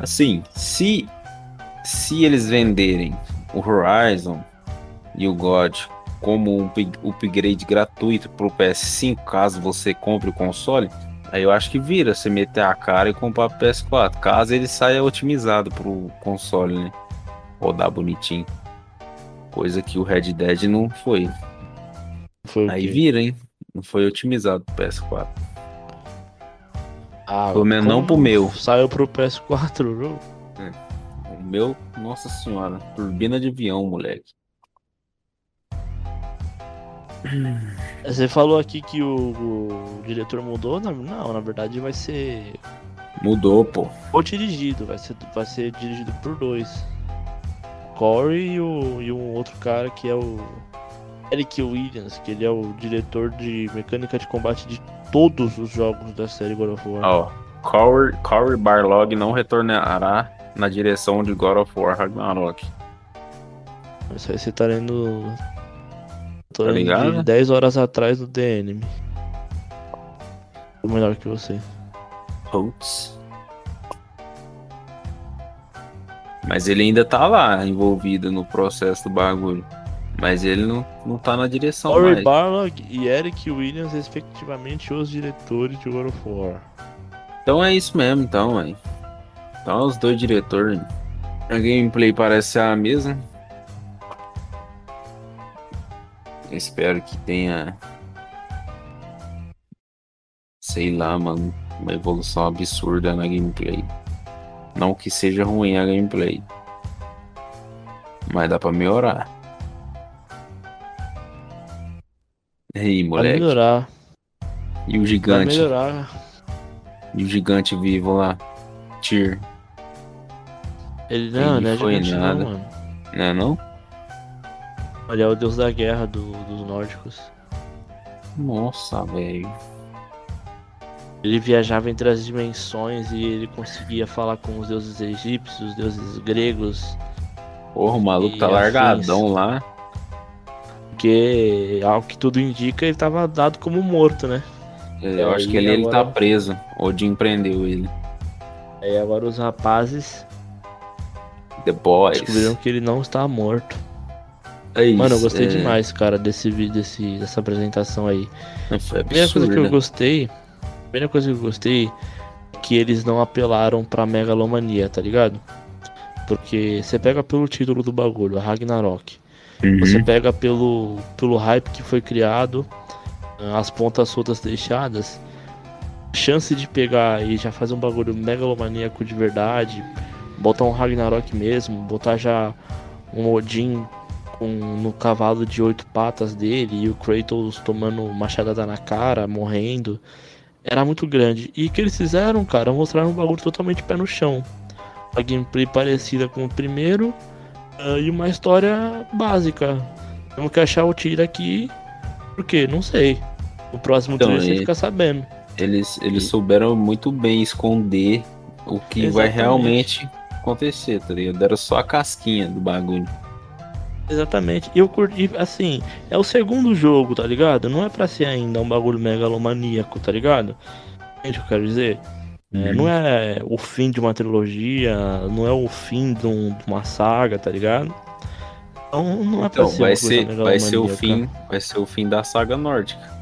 [SPEAKER 2] Assim, se se eles venderem o Horizon e o God como um upgrade gratuito pro PS5, caso você compre o console, aí eu acho que vira você meter a cara e comprar pro PS4, caso ele saia otimizado pro console, né? Rodar bonitinho. Coisa que o Red Dead não foi. foi aí vira, hein? Não foi otimizado pro PS4.
[SPEAKER 1] Ah, Pelo menos não pro meu. Saiu pro PS4, viu?
[SPEAKER 2] É. O meu, nossa senhora, turbina de avião, moleque.
[SPEAKER 1] Você falou aqui que o, o diretor mudou? Não, não, na verdade vai ser.
[SPEAKER 2] Mudou, pô.
[SPEAKER 1] Ou dirigido, vai ser, vai ser dirigido por dois. Corey e, o, e um outro cara que é o Eric Williams, que ele é o diretor de mecânica de combate de todos os jogos da série God of War.
[SPEAKER 2] Ó, oh, Corey, Corey Barlog não retornará na direção de God of War Ragnarok.
[SPEAKER 1] Isso aí você tá lendo Tô tá ligado? 10 horas atrás do DN. Tô melhor que você.
[SPEAKER 2] Putz. Mas ele ainda tá lá, envolvido no processo do bagulho. Mas ele não, não tá na direção
[SPEAKER 1] Corey Barlog e Eric Williams, respectivamente, os diretores de God of War.
[SPEAKER 2] Então é isso mesmo, então, aí. Então os dois diretores. A gameplay parece ser a mesma. Espero que tenha. Sei lá, mano. Uma evolução absurda na gameplay. Não que seja ruim a gameplay. Mas dá pra melhorar. E aí, moleque?
[SPEAKER 1] Vai melhorar.
[SPEAKER 2] E o gigante?
[SPEAKER 1] Vai melhorar.
[SPEAKER 2] E o gigante vivo lá? Tyr.
[SPEAKER 1] Ele não, Ele não é gigante nada. não, mano.
[SPEAKER 2] Não é não?
[SPEAKER 1] Ele é o deus da guerra do, dos nórdicos.
[SPEAKER 2] Nossa, velho.
[SPEAKER 1] Ele viajava entre as dimensões e ele conseguia falar com os deuses egípcios, os deuses gregos.
[SPEAKER 2] Porra, o maluco tá largadão lá.
[SPEAKER 1] Porque, ao que tudo indica, ele tava dado como morto, né?
[SPEAKER 2] É, eu acho que ele, agora... ele tá preso. Odin prendeu ele.
[SPEAKER 1] Aí agora os rapazes.
[SPEAKER 2] The Boys.
[SPEAKER 1] Descobriram que ele não está morto. É isso, Mano, eu gostei é... demais, cara, desse vídeo, desse, dessa apresentação aí.
[SPEAKER 2] Foi
[SPEAKER 1] a primeira coisa que eu gostei. A primeira coisa que eu gostei é que eles não apelaram pra megalomania, tá ligado? Porque você pega pelo título do bagulho, Ragnarok. Uhum. Você pega pelo, pelo hype que foi criado, as pontas soltas deixadas. Chance de pegar e já fazer um bagulho megalomaníaco de verdade, botar um Ragnarok mesmo, botar já um Odin com, no cavalo de oito patas dele e o Kratos tomando machadada na cara, morrendo. Era muito grande. E o que eles fizeram, cara? Mostraram um bagulho totalmente pé no chão. A gameplay parecida com o primeiro uh, e uma história básica. Temos que achar o tiro aqui. Por quê? Não sei. O próximo então, você fica sabendo.
[SPEAKER 2] Eles, eles e... souberam muito bem esconder o que Exatamente. vai realmente acontecer, tá ligado? Deram só a casquinha do bagulho.
[SPEAKER 1] Exatamente. E eu curti, assim, é o segundo jogo, tá ligado? Não é pra ser ainda um bagulho megalomaníaco, tá ligado? Entende o que eu quero dizer? É, uhum. não é o fim de uma trilogia, não é o fim de, um, de uma saga, tá ligado? Então não é pra então, ser
[SPEAKER 2] vai ser, vai ser o fim, vai ser o fim da saga nórdica.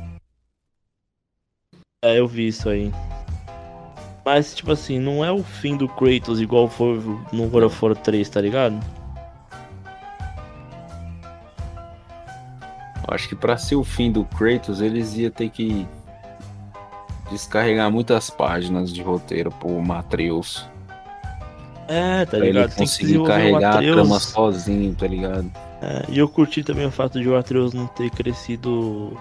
[SPEAKER 1] É, eu vi isso aí. Mas, tipo assim, não é o fim do Kratos igual foi no God of War 3, tá ligado?
[SPEAKER 2] Acho que para ser o fim do Kratos, eles iam ter que descarregar muitas páginas de roteiro pro Matreus.
[SPEAKER 1] É, tá ligado?
[SPEAKER 2] Ele conseguir carregar a trama sozinho, tá ligado?
[SPEAKER 1] É, e eu curti também o fato de o Atreus não ter crescido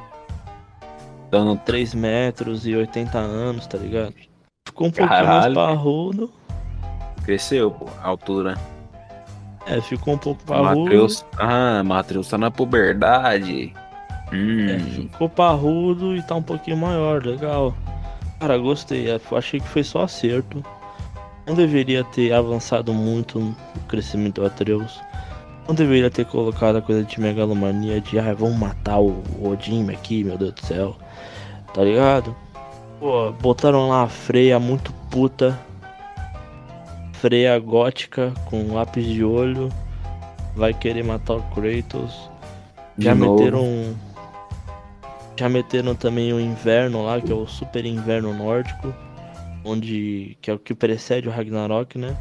[SPEAKER 1] dando 3 metros e 80 anos, tá ligado? Ficou um pouquinho mais parrudo.
[SPEAKER 2] Cresceu, pô, a altura.
[SPEAKER 1] É, ficou um pouco parrudo.
[SPEAKER 2] Mateus, ah, Matheus tá na puberdade.
[SPEAKER 1] Hum. É, ficou parrudo e tá um pouquinho maior, legal. Cara, gostei. É, achei que foi só acerto. Não deveria ter avançado muito no crescimento do Atreus. Não deveria ter colocado a coisa de megalomania de ah, vamos matar o Odin aqui, meu Deus do céu. Tá ligado? Pô, botaram lá a freia muito puta freia gótica com lápis de olho vai querer matar o Kratos.
[SPEAKER 2] De
[SPEAKER 1] Já
[SPEAKER 2] novo.
[SPEAKER 1] meteram. Já meteram também o inverno lá, que é o super inverno nórdico. Onde. que é o que precede o Ragnarok, né?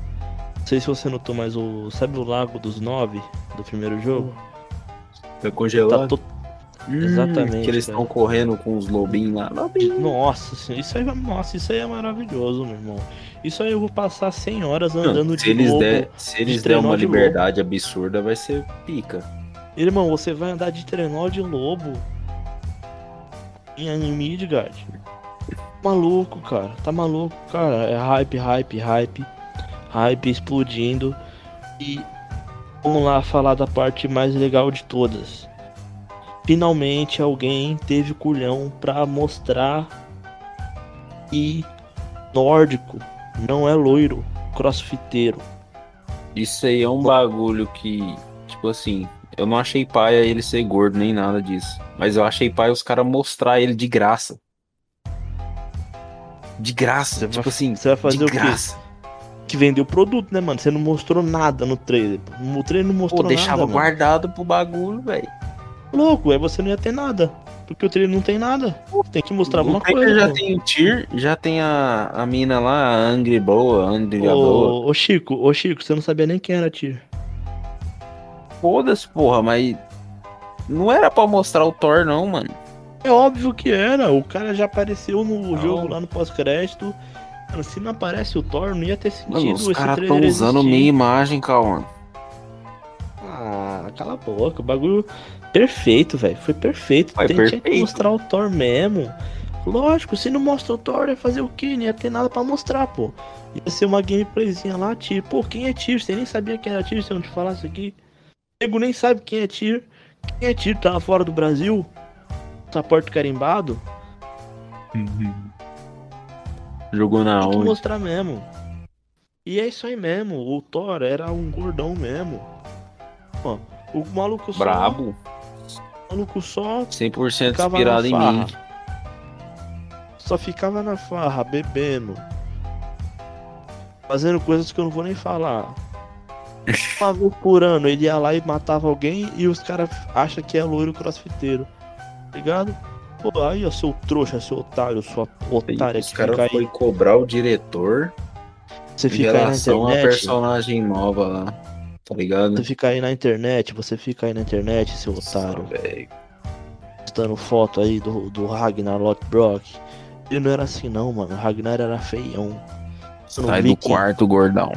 [SPEAKER 1] Não sei se você notou, mas o. Sabe o Lago dos Nove do primeiro jogo?
[SPEAKER 2] Tá
[SPEAKER 1] Tá
[SPEAKER 2] congelado.
[SPEAKER 1] to...
[SPEAKER 2] Hum,
[SPEAKER 1] exatamente,
[SPEAKER 2] Que eles estão correndo com os lobinhos lá. Lobinho.
[SPEAKER 1] Nossa, senhora, isso aí, nossa, isso aí é maravilhoso, meu irmão. Isso aí eu vou passar 100 horas andando
[SPEAKER 2] Não,
[SPEAKER 1] de
[SPEAKER 2] se eles
[SPEAKER 1] lobo.
[SPEAKER 2] der, se eles der uma
[SPEAKER 1] de
[SPEAKER 2] liberdade absurda, vai ser pica.
[SPEAKER 1] Irmão, você vai andar de trenó de lobo em, em Midgard. Maluco, cara. Tá maluco, cara. É hype, hype, hype. Hype explodindo. E vamos lá falar da parte mais legal de todas. Finalmente alguém teve culhão pra mostrar que nórdico não é loiro, crossfiteiro.
[SPEAKER 2] Isso aí é um bagulho que, tipo assim, eu não achei paia ele ser gordo nem nada disso. Mas eu achei paia os caras mostrar ele de graça. De graça,
[SPEAKER 1] Você
[SPEAKER 2] tipo
[SPEAKER 1] vai-
[SPEAKER 2] assim,
[SPEAKER 1] você vai fazer o quê?
[SPEAKER 2] graça.
[SPEAKER 1] Que vendeu o produto, né, mano? Você não mostrou nada no trailer. O trailer não
[SPEAKER 2] Pô,
[SPEAKER 1] mostrou
[SPEAKER 2] deixava
[SPEAKER 1] nada. mano.
[SPEAKER 2] guardado pro bagulho, velho.
[SPEAKER 1] Louco, aí você não ia ter nada. Porque o trailer não tem nada. Tem que mostrar alguma coisa.
[SPEAKER 2] já tem o Tyr, já tem a, a mina lá, a Angry Boa, a Angry a Boa.
[SPEAKER 1] Ô, ô Chico, ô Chico, você não sabia nem quem era Tyr.
[SPEAKER 2] Foda-se, porra, mas não era pra mostrar o Thor, não, mano.
[SPEAKER 1] É óbvio que era. O cara já apareceu no
[SPEAKER 2] Não.
[SPEAKER 1] jogo lá no pós-crédito. Mano, se não aparece o Thor, não ia ter sentido
[SPEAKER 2] Mano, os
[SPEAKER 1] esse
[SPEAKER 2] caras
[SPEAKER 1] trailer
[SPEAKER 2] tão usando
[SPEAKER 1] existir.
[SPEAKER 2] minha imagem, calma.
[SPEAKER 1] Ah, cala a boca. O bagulho perfeito, velho. Foi perfeito.
[SPEAKER 2] Foi
[SPEAKER 1] Tem, Tinha que
[SPEAKER 2] perfeito.
[SPEAKER 1] mostrar o Thor mesmo. Lógico, se não mostra o Thor, ia fazer o quê? Não ia ter nada pra mostrar, pô. Ia ser uma gameplayzinha lá, Tyr. Pô, quem é Tyr? Você nem sabia quem era Tyr se eu não te falasse aqui. O nego nem sabe quem é Tyr. Quem é Tyr? Tava fora do Brasil? Passaporte carimbado?
[SPEAKER 2] Jogou na
[SPEAKER 1] Tem que
[SPEAKER 2] onde?
[SPEAKER 1] mostrar mesmo. E é isso aí mesmo. O Thor era um gordão mesmo. Ó, o maluco só.
[SPEAKER 2] Brabo.
[SPEAKER 1] O maluco só
[SPEAKER 2] 100%
[SPEAKER 1] ficava
[SPEAKER 2] inspirado em mim.
[SPEAKER 1] Só ficava na farra, bebendo. Fazendo coisas que eu não vou nem falar. Uma vez por ano ele ia lá e matava alguém e os caras acham que é loiro crossfiteiro. Tá ligado? Pô, aí, ó, seu trouxa, seu otário, sua otária
[SPEAKER 2] Os caras foi
[SPEAKER 1] aí.
[SPEAKER 2] cobrar o diretor
[SPEAKER 1] Você fica
[SPEAKER 2] relação
[SPEAKER 1] internet.
[SPEAKER 2] personagem nova lá. Tá ligado?
[SPEAKER 1] Você fica aí na internet, você fica aí na internet, seu otário,
[SPEAKER 2] Nossa, velho.
[SPEAKER 1] postando foto aí do, do Ragnar Lothbrok. Ele não era assim não, mano. O Ragnar era feião.
[SPEAKER 2] Sai do quarto, gordão.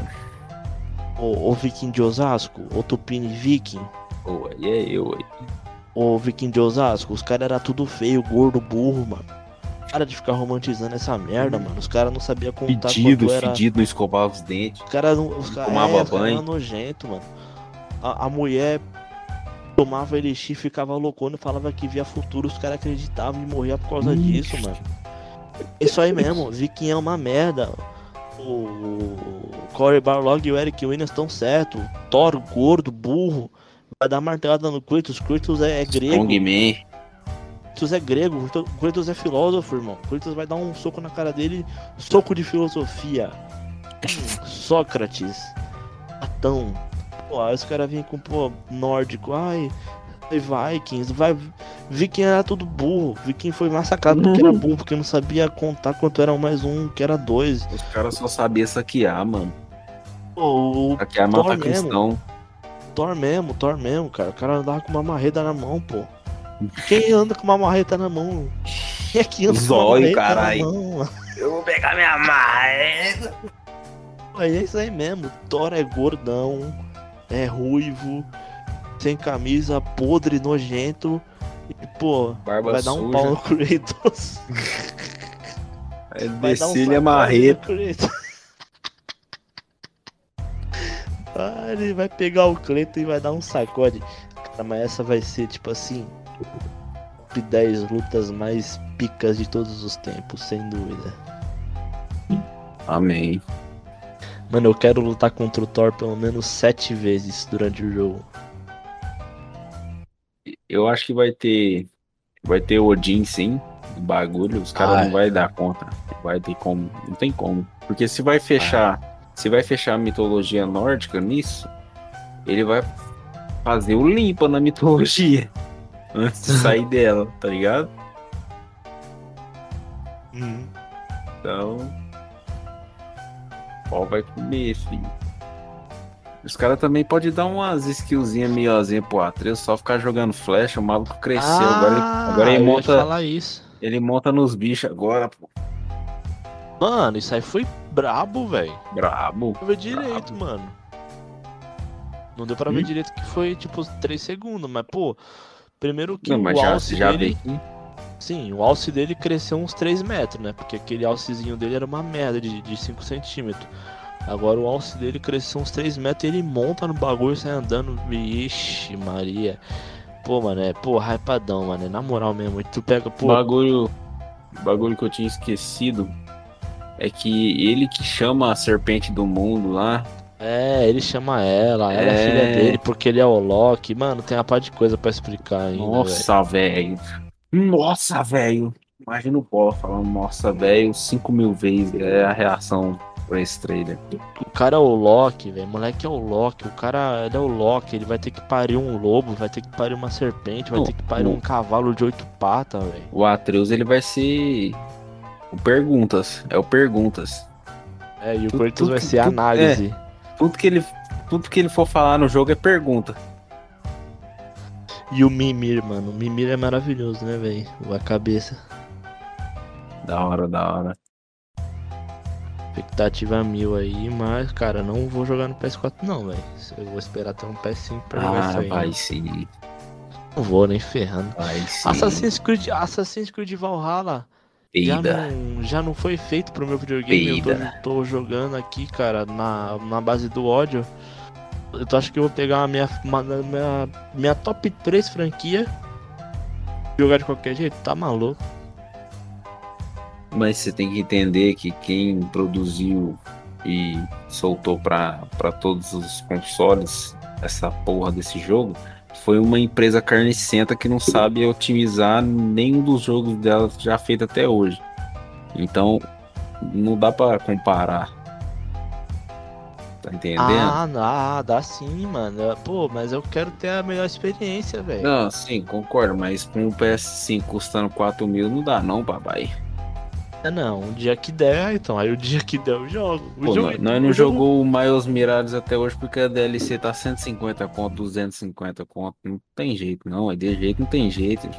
[SPEAKER 1] O, o Viking de Osasco, o Tupini Viking,
[SPEAKER 2] aí é eu aí.
[SPEAKER 1] o Viking de Osasco, os caras era tudo feio, gordo, burro, mano. Para de ficar romantizando essa merda, mano. Os caras não sabiam contar
[SPEAKER 2] Fedido,
[SPEAKER 1] quanto era.
[SPEAKER 2] fedido, não escovava os dentes.
[SPEAKER 1] Os caras não. Os caras
[SPEAKER 2] Tomava
[SPEAKER 1] é,
[SPEAKER 2] banho.
[SPEAKER 1] eram nojento, mano. A, a mulher tomava elixir, ficava loucona e falava que via futuro, os caras acreditavam e morria por causa disso, mano. Isso aí mesmo, Viking é uma merda. O, o Corey Barlog e o Eric Williams estão certo. Thor, gordo, burro. Vai dar martelada no Kratos. Kratos é, é grego.
[SPEAKER 2] Strongman.
[SPEAKER 1] Kratos é grego. Kratos é filósofo, irmão. Kratos vai dar um soco na cara dele. Soco de filosofia. Sócrates. Platão. Pô, aí os caras vêm com, pô, nórdico. Ai, ai, Vikings. Vai. Viking era tudo burro. Viking foi massacrado porque era burro, porque não sabia contar quanto era um mais um, que era dois.
[SPEAKER 2] Os caras só sabiam saquear, mano.
[SPEAKER 1] Pô, o
[SPEAKER 2] Saquear
[SPEAKER 1] Thor
[SPEAKER 2] mata cristão.
[SPEAKER 1] Thor mesmo, Thor mesmo, cara. O cara andava com uma marreta na mão, pô. Quem anda com uma marreta na mão? Quem é que anda
[SPEAKER 2] Zóio,
[SPEAKER 1] com uma marreta
[SPEAKER 2] carai.
[SPEAKER 1] na mão?
[SPEAKER 2] Eu vou pegar minha marreta.
[SPEAKER 1] Aí é isso aí mesmo. Thor é gordão, é ruivo, sem camisa, podre, nojento. E, pô,
[SPEAKER 2] Barba
[SPEAKER 1] vai dar um
[SPEAKER 2] suja.
[SPEAKER 1] pau no Kratos. Vai dar um
[SPEAKER 2] marreta.
[SPEAKER 1] Ah, ele vai pegar o Cleiton e vai dar um sacode. Cara, mas essa vai ser tipo assim. Top 10 lutas mais picas de todos os tempos, sem dúvida.
[SPEAKER 2] Amém.
[SPEAKER 1] Mano, eu quero lutar contra o Thor pelo menos sete vezes durante o jogo.
[SPEAKER 2] Eu acho que vai ter. Vai ter Odin sim. O bagulho. Os caras
[SPEAKER 1] Ah,
[SPEAKER 2] não vai dar conta. Vai ter como. Não tem como. Porque se vai fechar. Se vai fechar a mitologia nórdica nisso, ele vai fazer o limpa na mitologia. Antes de sair dela, tá ligado?
[SPEAKER 1] Uhum.
[SPEAKER 2] Então. O pau vai comer, filho. Os caras também podem dar umas skillzinhas meiozinhas pro Atreus, só ficar jogando flecha, o maluco cresceu. agora ele, agora ele
[SPEAKER 1] Ah,
[SPEAKER 2] monta.
[SPEAKER 1] falar isso.
[SPEAKER 2] Ele monta nos bichos agora, pô.
[SPEAKER 1] Mano, isso aí foi brabo, velho.
[SPEAKER 2] Brabo.
[SPEAKER 1] Pra ver direito, mano. Não deu pra ver
[SPEAKER 2] Hum?
[SPEAKER 1] direito que foi tipo 3 segundos, mas pô, primeiro que
[SPEAKER 2] Não,
[SPEAKER 1] o
[SPEAKER 2] mas já,
[SPEAKER 1] alce
[SPEAKER 2] já
[SPEAKER 1] dele.
[SPEAKER 2] que.
[SPEAKER 1] Sim, o alce dele cresceu uns 3 metros, né? Porque aquele alcezinho dele era uma merda de, de 5 centímetros. Agora o alce dele cresceu uns 3 metros e ele monta no bagulho e sai andando. Vixe, Maria. Pô, mano, é, pô, hypadão, mano. é Na moral mesmo. Tu pega, pô.
[SPEAKER 2] Bagulho. Bagulho que eu tinha esquecido é que ele que chama a serpente do mundo lá.
[SPEAKER 1] É, ele chama ela, ela é,
[SPEAKER 2] É.
[SPEAKER 1] filha dele porque ele é o Loki. Mano, tem uma parte de coisa pra explicar ainda.
[SPEAKER 2] Nossa, velho. Nossa, velho. Imagina o pó falando, nossa, velho, 5 mil vezes. É a reação pra esse trailer.
[SPEAKER 1] O cara é o Loki, velho. Moleque é o Loki. O cara ele é o Loki. Ele vai ter que parir um lobo, vai ter que parir uma serpente, vai
[SPEAKER 2] Não,
[SPEAKER 1] ter que parir
[SPEAKER 2] não.
[SPEAKER 1] um cavalo de oito patas, velho.
[SPEAKER 2] O Atreus, ele vai ser. O Perguntas. É o Perguntas.
[SPEAKER 1] É, e o
[SPEAKER 2] tu-
[SPEAKER 1] vai ser
[SPEAKER 2] tu-
[SPEAKER 1] análise.
[SPEAKER 2] Tudo que ele. Tudo que ele for falar no jogo é pergunta.
[SPEAKER 1] E o Mimir, mano. O Mimir é maravilhoso, né, velho? A cabeça.
[SPEAKER 2] Da hora, da hora.
[SPEAKER 1] Expectativa mil aí, mas, cara, não vou jogar no PS4 não, velho. Eu vou esperar ter um PS5 pra jogar
[SPEAKER 2] Ah,
[SPEAKER 1] isso aí.
[SPEAKER 2] vai
[SPEAKER 1] né?
[SPEAKER 2] sim.
[SPEAKER 1] Não vou nem ferrando.
[SPEAKER 2] Vai sim.
[SPEAKER 1] Assassin's Creed, Assassin's Creed Valhalla já não, já não foi feito pro meu videogame. Eu
[SPEAKER 2] Peida.
[SPEAKER 1] tô, tô jogando aqui, cara, na, na base do ódio. Eu tô- acho que eu vou pegar a minha, uma- minha, minha top 3 franquia. Jogar de qualquer jeito, tá maluco.
[SPEAKER 2] Mas você tem que entender que quem produziu e soltou pra pra todos os consoles essa porra desse jogo foi uma empresa carnicenta que não sabe otimizar nenhum dos jogos dela já feito até hoje. Então não dá pra comparar. Tá entendendo?
[SPEAKER 1] Ah, ah, dá sim, mano. Pô, mas eu quero ter a melhor experiência, velho.
[SPEAKER 2] Não, sim, concordo, mas com o PS5 custando 4 mil não dá não, papai.
[SPEAKER 1] É, Não, um dia que der, então. Aí o dia que der eu jogo. O
[SPEAKER 2] Pô,
[SPEAKER 1] jogo-
[SPEAKER 2] nós, nós não
[SPEAKER 1] o jogo-
[SPEAKER 2] jogou o Miles Mirage até hoje porque a DLC tá 150 conto, 250 conto. Não tem jeito, não. É de jeito, não tem jeito.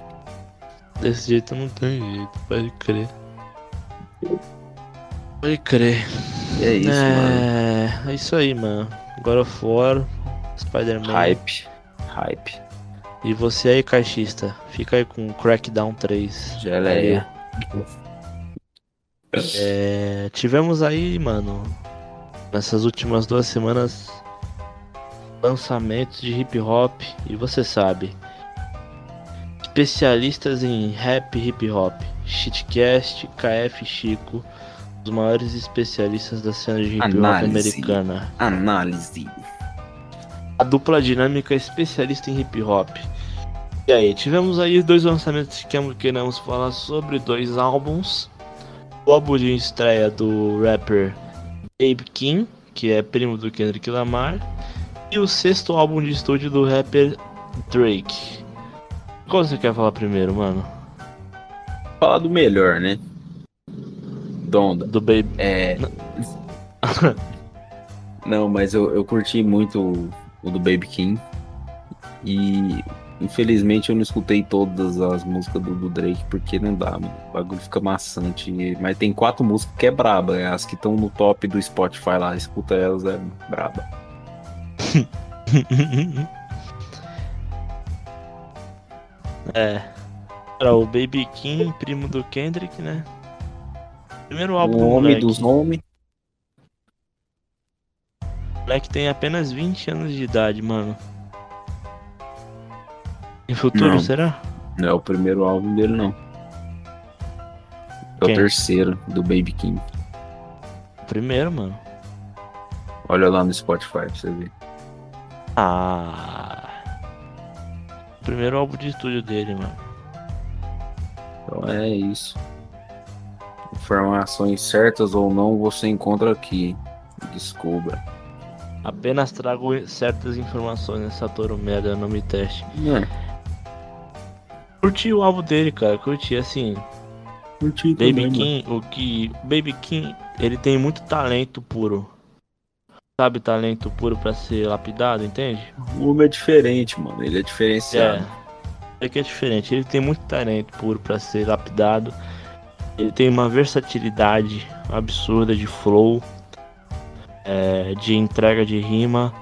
[SPEAKER 1] Desse jeito não tem jeito, pode crer. Pode crer.
[SPEAKER 2] E é isso, mano.
[SPEAKER 1] é, é isso aí, mano. God of War, Spider-Man.
[SPEAKER 2] Hype. Hype.
[SPEAKER 1] E você aí, caixista, fica aí com Crackdown 3.
[SPEAKER 2] Geleia.
[SPEAKER 1] É, tivemos aí, mano, nessas últimas duas semanas, lançamentos de hip hop. E você sabe, especialistas em rap e hip hop. Shitcast, KF Chico, os maiores especialistas da cena de hip hop
[SPEAKER 2] Análise.
[SPEAKER 1] americana.
[SPEAKER 2] Análise.
[SPEAKER 1] A dupla dinâmica especialista em hip hop. E aí, tivemos aí dois lançamentos que queremos falar sobre dois álbuns. O álbum de estreia do rapper Babe King, que é primo do Kendrick Lamar, e o sexto álbum de estúdio do rapper Drake. Qual você quer falar primeiro, mano?
[SPEAKER 2] Fala do melhor, né? Donda.
[SPEAKER 1] Do Babe.
[SPEAKER 2] É. Não, mas eu, eu curti muito o, o do Baby King. E infelizmente eu não escutei todas as músicas do, do Drake, porque não dá, mano. O bagulho fica maçante. Mas tem quatro músicas que é braba. é As que estão no top do Spotify lá, escuta elas, é braba.
[SPEAKER 1] é. Era o Baby King, primo do Kendrick, né? Primeiro álbum
[SPEAKER 2] O
[SPEAKER 1] do
[SPEAKER 2] homem
[SPEAKER 1] moleque.
[SPEAKER 2] dos homens.
[SPEAKER 1] O moleque tem apenas 20 anos de idade, mano. Em futuro,
[SPEAKER 2] Não.
[SPEAKER 1] será?
[SPEAKER 2] Não é o primeiro álbum dele, não. É
[SPEAKER 1] Quem?
[SPEAKER 2] o terceiro, do Baby King.
[SPEAKER 1] Primeiro, mano.
[SPEAKER 2] Olha lá no Spotify pra você ver.
[SPEAKER 1] Ah. Primeiro álbum de estúdio dele, mano.
[SPEAKER 2] Então é isso. Informações certas ou não você encontra aqui. Descubra.
[SPEAKER 1] Apenas trago certas informações nessa Toro Merda, não me teste.
[SPEAKER 2] É.
[SPEAKER 1] Curti o álbum dele, cara. Curti, assim.
[SPEAKER 2] Curti
[SPEAKER 1] Baby
[SPEAKER 2] também, mano.
[SPEAKER 1] King, o que. Baby King, ele tem muito talento puro. Sabe, talento puro pra ser lapidado, entende?
[SPEAKER 2] O homem é diferente, mano. Ele é
[SPEAKER 1] É.
[SPEAKER 2] diferenciado.
[SPEAKER 1] É que é diferente. Ele tem muito talento puro pra ser lapidado. Ele tem uma versatilidade absurda de flow, é, de entrega de rima.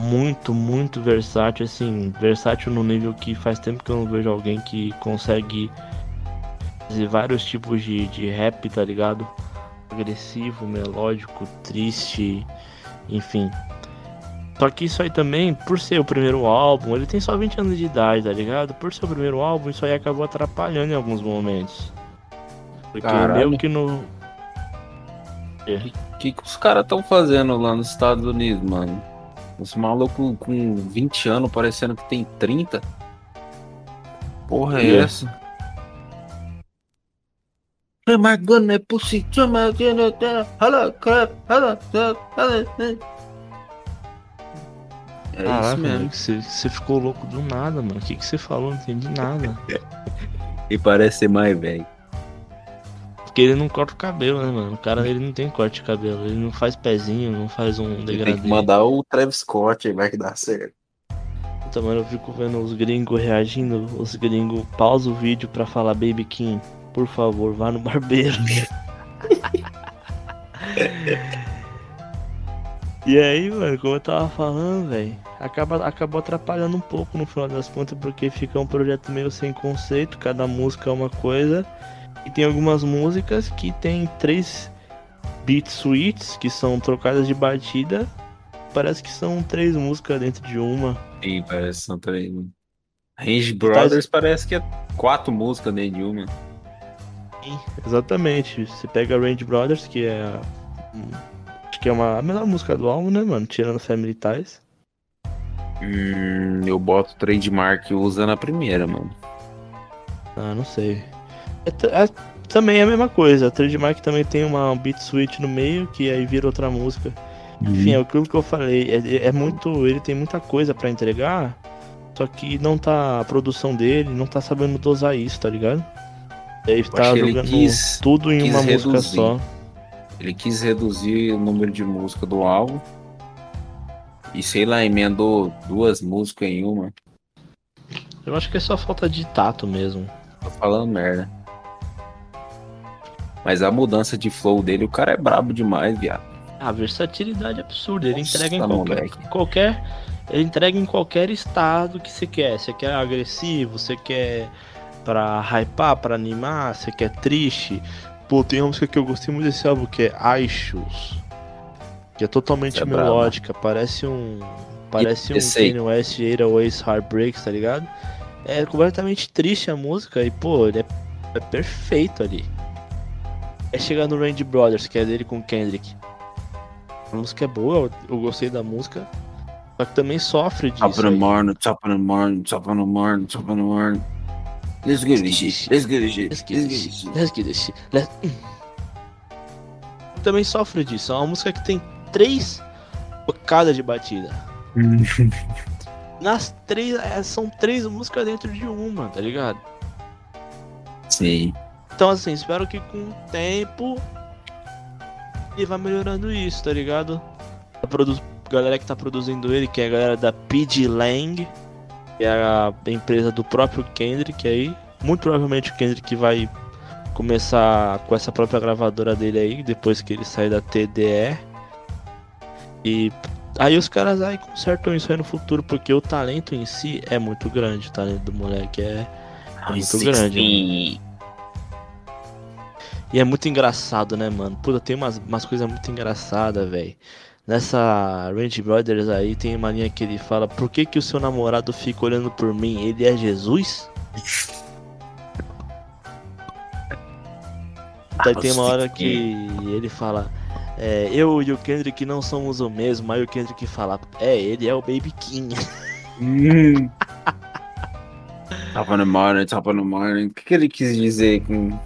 [SPEAKER 1] Muito, muito versátil, assim, versátil no nível que faz tempo que eu não vejo alguém que consegue fazer vários tipos de, de rap, tá ligado? Agressivo, melódico, triste, enfim. Só que isso aí também, por ser o primeiro álbum, ele tem só 20 anos de idade, tá ligado? Por ser o primeiro álbum, isso aí acabou atrapalhando em alguns momentos. Porque
[SPEAKER 2] Caralho.
[SPEAKER 1] meio que no.
[SPEAKER 2] O que, que os caras estão fazendo lá nos Estados Unidos, mano? Os malucos com 20 anos parecendo que tem 30. Porra é
[SPEAKER 1] É.
[SPEAKER 2] essa? My pussy, hello, crap, hello, hello, hello. É
[SPEAKER 1] Caraca,
[SPEAKER 2] isso mesmo.
[SPEAKER 1] você, você ficou louco do nada, mano. O que, que você falou? Não entendi nada.
[SPEAKER 2] E parece ser mais velho.
[SPEAKER 1] Porque ele não corta o cabelo, né, mano? O cara ele não tem corte de cabelo. Ele não faz pezinho, não faz um
[SPEAKER 2] Tem
[SPEAKER 1] degradê.
[SPEAKER 2] que mandar o Travis Scott aí, vai que dá certo.
[SPEAKER 1] Puta, mano, eu fico vendo os gringos reagindo. Os gringos pausam o vídeo pra falar Baby King, por favor, vá no barbeiro. e aí, mano, como eu tava falando, velho, acaba, acabou atrapalhando um pouco no final das contas, porque fica um projeto meio sem conceito, cada música é uma coisa. E tem algumas músicas que tem três beat suites, que são trocadas de batida. Parece que são três músicas dentro de uma.
[SPEAKER 2] Sim, parece que são três. mano. Range Brothers parece que é quatro músicas dentro de uma.
[SPEAKER 1] Exatamente. Você pega Range Brothers, que é. a- hum, Acho que é uma, a melhor música do álbum, né, mano? Tirando Family Ties.
[SPEAKER 2] Hum, eu boto trademark usando a primeira, mano.
[SPEAKER 1] Ah, não sei. É, é- também é a mesma coisa. A Trademark também tem uma beat switch no meio, que aí vira outra música. Enfim, é aquilo que eu falei. É, é muito. Ele tem muita coisa pra entregar. Só que não tá. A produção dele não tá sabendo dosar isso, tá ligado? Ele
[SPEAKER 2] acho
[SPEAKER 1] tá
[SPEAKER 2] que ele
[SPEAKER 1] jogando
[SPEAKER 2] quis-
[SPEAKER 1] tudo em uma música
[SPEAKER 2] reduzir.
[SPEAKER 1] só.
[SPEAKER 2] Ele quis reduzir o número de música do álbum. E sei lá, emendou duas músicas em uma.
[SPEAKER 1] Eu acho que é só falta de tato mesmo.
[SPEAKER 2] Tô falando merda. Mas a mudança de flow dele, o cara é brabo demais, viado.
[SPEAKER 1] A versatilidade absurda. Ele
[SPEAKER 2] Nossa,
[SPEAKER 1] entrega em qualquer, qualquer. Ele entrega em qualquer estado que você quer. Você quer agressivo, você quer pra hypar, pra animar, você quer triste. Pô, tem uma música que eu gostei muito desse álbum que é Issues. Que é totalmente
[SPEAKER 2] é
[SPEAKER 1] melódica. Parece um. Parece um? Kanye West 808 Heartbreaks, tá ligado? É completamente triste a música e, pô, ele é, é perfeito ali. É chegar no Range Brothers, que é dele com o Kendrick. A música é boa, eu, gostei da música. Só que também sofre
[SPEAKER 2] Top
[SPEAKER 1] disso.
[SPEAKER 2] of the morning, top of the morning, top of the morning, top of the morning. Let's get this shit, let's get this shit,
[SPEAKER 1] Let's get this shit. Let's get this shit. Let's... Hum. Também sofre disso. É uma música que tem três bocadas de batida. Nas três. é, são três músicas dentro de uma, tá ligado?
[SPEAKER 2] Sim.
[SPEAKER 1] Então, assim, espero que com o tempo ele vá melhorando isso, tá ligado? A produ- galera que tá produzindo ele, que é a galera da PG Lang, que é a empresa do próprio Kendrick aí. Muito provavelmente o Kendrick vai começar com essa própria gravadora dele aí, depois que ele sair da TDE. E aí os caras aí consertam isso aí no futuro, porque o talento em si é muito grande, o talento do moleque é muito grande. né? E é muito engraçado, né, mano? Puta, tem umas, umas coisas muito engraçadas, velho. Nessa Range Brothers aí tem uma linha que ele fala: Por que, que o seu namorado fica olhando por mim? Ele é Jesus? Daí tem uma hora que ele fala: é, Eu e o Kendrick não somos o mesmo. Aí o Kendrick fala: É, ele é o Baby King.
[SPEAKER 2] top of the morning, top of the morning. O que, que ele quis dizer com.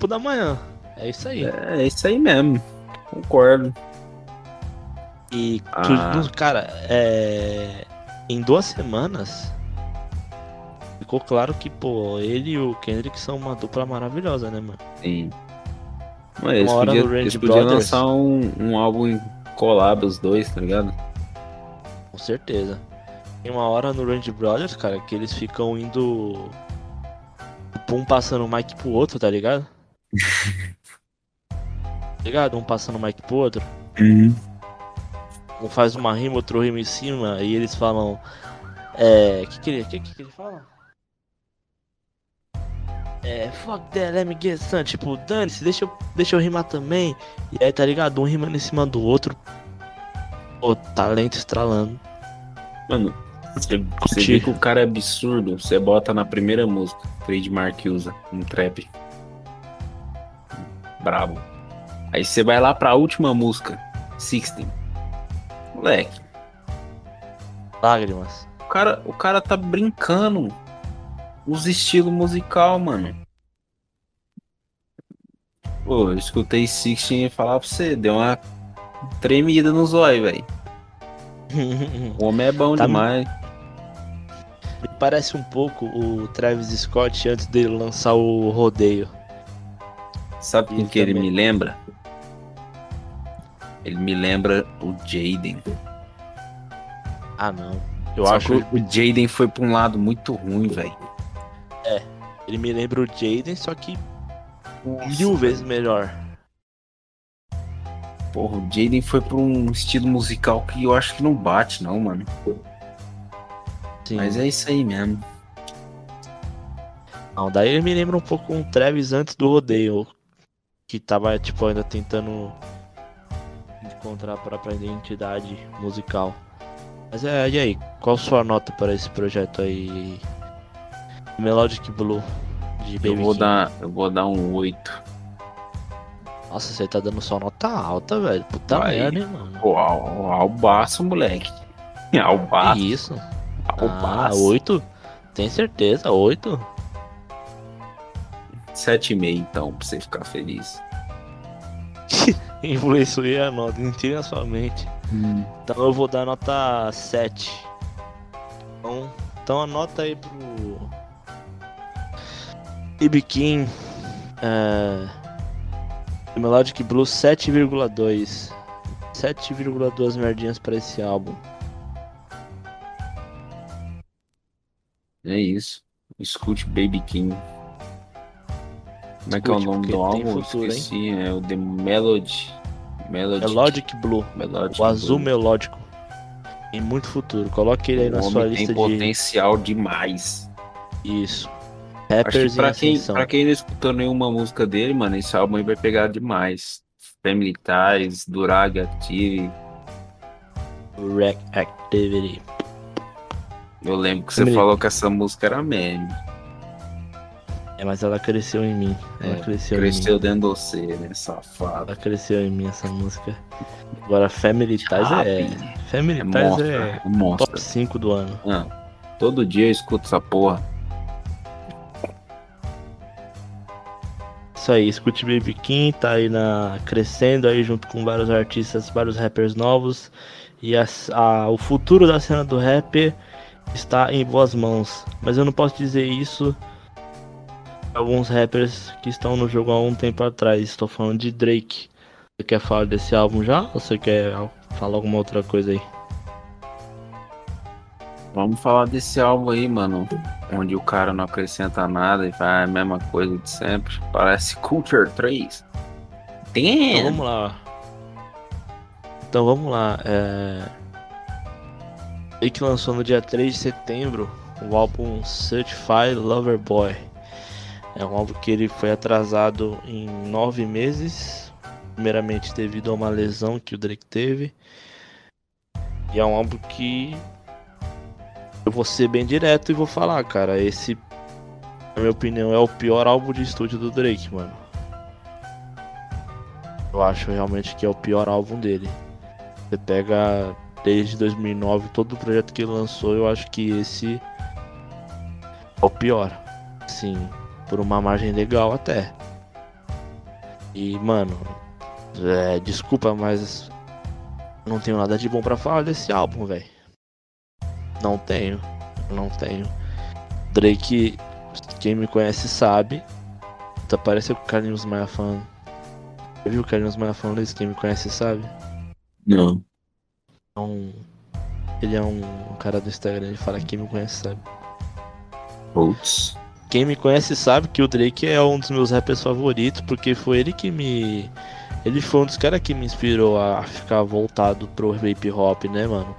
[SPEAKER 1] Grupo da manhã. É isso aí.
[SPEAKER 2] É, é isso aí mesmo. Concordo.
[SPEAKER 1] E,
[SPEAKER 2] Ah.
[SPEAKER 1] cara, é, em duas semanas, ficou claro que, pô, ele e o Kendrick são uma dupla maravilhosa, né, mano?
[SPEAKER 2] Sim. Mas eles
[SPEAKER 1] Uma hora
[SPEAKER 2] podiam,
[SPEAKER 1] no Range
[SPEAKER 2] eles podiam lançar um, um álbum em collab os dois, tá ligado?
[SPEAKER 1] Com certeza. Tem uma hora no Range Brothers, cara, que eles ficam indo. Um passando o mic pro outro, tá ligado? Tá ligado? Um passando o mic pro outro. Um faz uma rima, outro rima em cima, e eles falam. É. Que que ele, que, que ele fala? É. Fuck that, let me get some. Tipo, dane-se, deixa eu, deixa eu rimar também. E aí, tá ligado? Um rimando em cima do outro. Pô, talento estralando.
[SPEAKER 2] Mano, você, você vê que o cara é absurdo, você bota na primeira música, trademark usa, um trap. Brabo. Aí você vai lá pra última música, 16. Moleque,
[SPEAKER 1] Lágrimas.
[SPEAKER 2] o cara, o cara tá brincando os estilos musical, mano. Pô, eu escutei 16 e falar pra você, deu uma tremida no zóio, velho. O homem é bom
[SPEAKER 1] Tá-
[SPEAKER 2] demais.
[SPEAKER 1] Me parece um pouco o Travis Scott antes dele lançar o rodeio.
[SPEAKER 2] Sabe com
[SPEAKER 1] Ele
[SPEAKER 2] que ele me lembra? Ele me lembra o Jaden.
[SPEAKER 1] Ah não. Eu
[SPEAKER 2] Só
[SPEAKER 1] acho
[SPEAKER 2] que o Jaden foi pra um lado muito ruim, velho.
[SPEAKER 1] ele me lembra o Jaden, só que mil vezes melhor.
[SPEAKER 2] Porra, o Jaden foi pra um estilo musical que eu acho que não bate, não, mano.
[SPEAKER 1] Sim.
[SPEAKER 2] Mas é isso aí mesmo.
[SPEAKER 1] Não, daí ele me lembra um pouco um Travis antes do rodeio. Que tava, tipo, ainda tentando encontrar a própria identidade musical. Mas é, e aí? Qual sua nota para esse projeto aí? Melodic Blue de Baby
[SPEAKER 2] Eu vou
[SPEAKER 1] King.
[SPEAKER 2] dar, eu vou dar um 8.
[SPEAKER 1] Nossa, você tá dando só nota alta, velho. Puta
[SPEAKER 2] Vai.
[SPEAKER 1] merda, hein, mano.
[SPEAKER 2] Pô, al, albaço, moleque. Albaço,
[SPEAKER 1] Que isso? Ah,
[SPEAKER 2] albaço.
[SPEAKER 1] 8? Tem certeza? 8?
[SPEAKER 2] 7,5 então, pra você ficar feliz.
[SPEAKER 1] Influenciei a nota, não tira a sua mente. Então eu vou dar nota 7. Então, então anota aí pro. Baby King. É... Melodic Blue 7,2. 7,2 merdinhas pra esse álbum.
[SPEAKER 2] É isso. Escute Baby King. Como é que é o
[SPEAKER 1] Escute,
[SPEAKER 2] nome do
[SPEAKER 1] tem
[SPEAKER 2] álbum?
[SPEAKER 1] futuro, hein?
[SPEAKER 2] Esqueci. É o The Melody. Melody.
[SPEAKER 1] Melodic Blue.
[SPEAKER 2] Melodic
[SPEAKER 1] O azul
[SPEAKER 2] Blue.
[SPEAKER 1] melódico. Tem muito futuro. Coloque ele aí
[SPEAKER 2] O
[SPEAKER 1] na sua
[SPEAKER 2] tem
[SPEAKER 1] lista de.
[SPEAKER 2] potencial demais.
[SPEAKER 1] Isso.
[SPEAKER 2] Acho que
[SPEAKER 1] Rappers
[SPEAKER 2] pra quem, pra quem não escutou nenhuma música dele, mano, esse álbum aí vai pegar demais. Family Ties, Durag Active.
[SPEAKER 1] Rec Activity.
[SPEAKER 2] Eu lembro que você
[SPEAKER 1] Family-
[SPEAKER 2] falou que essa música era meme.
[SPEAKER 1] É, mas ela cresceu em mim. Ela
[SPEAKER 2] É,
[SPEAKER 1] cresceu, em
[SPEAKER 2] Cresceu dentro de você, né, safado.
[SPEAKER 1] mim. Ela cresceu em mim essa música. Agora Family Ties é. Family
[SPEAKER 2] É
[SPEAKER 1] Ties
[SPEAKER 2] monstro,
[SPEAKER 1] é
[SPEAKER 2] é monstro.
[SPEAKER 1] top 5 do ano.
[SPEAKER 2] Ah, todo dia eu escuto essa porra.
[SPEAKER 1] Isso aí, escute Baby King, tá aí na crescendo aí junto com vários artistas, vários rappers novos. E as- a- o futuro da cena do rap está em boas mãos. Mas eu não posso dizer isso alguns rappers que estão no jogo há um tempo atrás. Estou falando de Drake. Você quer falar desse álbum já? Ou você quer falar alguma outra coisa aí?
[SPEAKER 2] Vamos falar desse álbum aí, mano. Onde o cara não acrescenta nada e faz a mesma coisa de sempre. Parece Culture 3.
[SPEAKER 1] Então
[SPEAKER 2] Damn!
[SPEAKER 1] vamos lá. Então vamos lá. É... Ele que lançou no dia 3 de setembro o álbum Certified Lover Boy. É um álbum que ele foi atrasado em nove meses. Primeiramente devido a uma lesão que o Drake teve. E é um álbum que eu vou ser bem direto e vou falar, cara. Esse, na minha opinião, é o pior álbum de estúdio do Drake, mano. Eu acho realmente que é o pior álbum dele. Você pega desde 2009 todo o projeto que ele lançou, eu acho que esse é o pior. Sim, por uma margem legal até. E mano, é, desculpa, mas não tenho nada de bom pra falar desse álbum, velho. Não tenho, não tenho. Drake, quem me conhece sabe. Tá parecendo com o Carlinhos Maia falando. Já viu o Carlinhos Maia falando isso? Quem me conhece sabe.
[SPEAKER 2] Não.
[SPEAKER 1] É um, ele é um cara do Instagram, ele fala quem me conhece sabe.
[SPEAKER 2] Putz.
[SPEAKER 1] Quem me conhece sabe que o Drake é um dos meus rappers favoritos, porque foi ele que me. Ele foi um dos caras que me inspirou a ficar voltado pro hip hop, né, mano?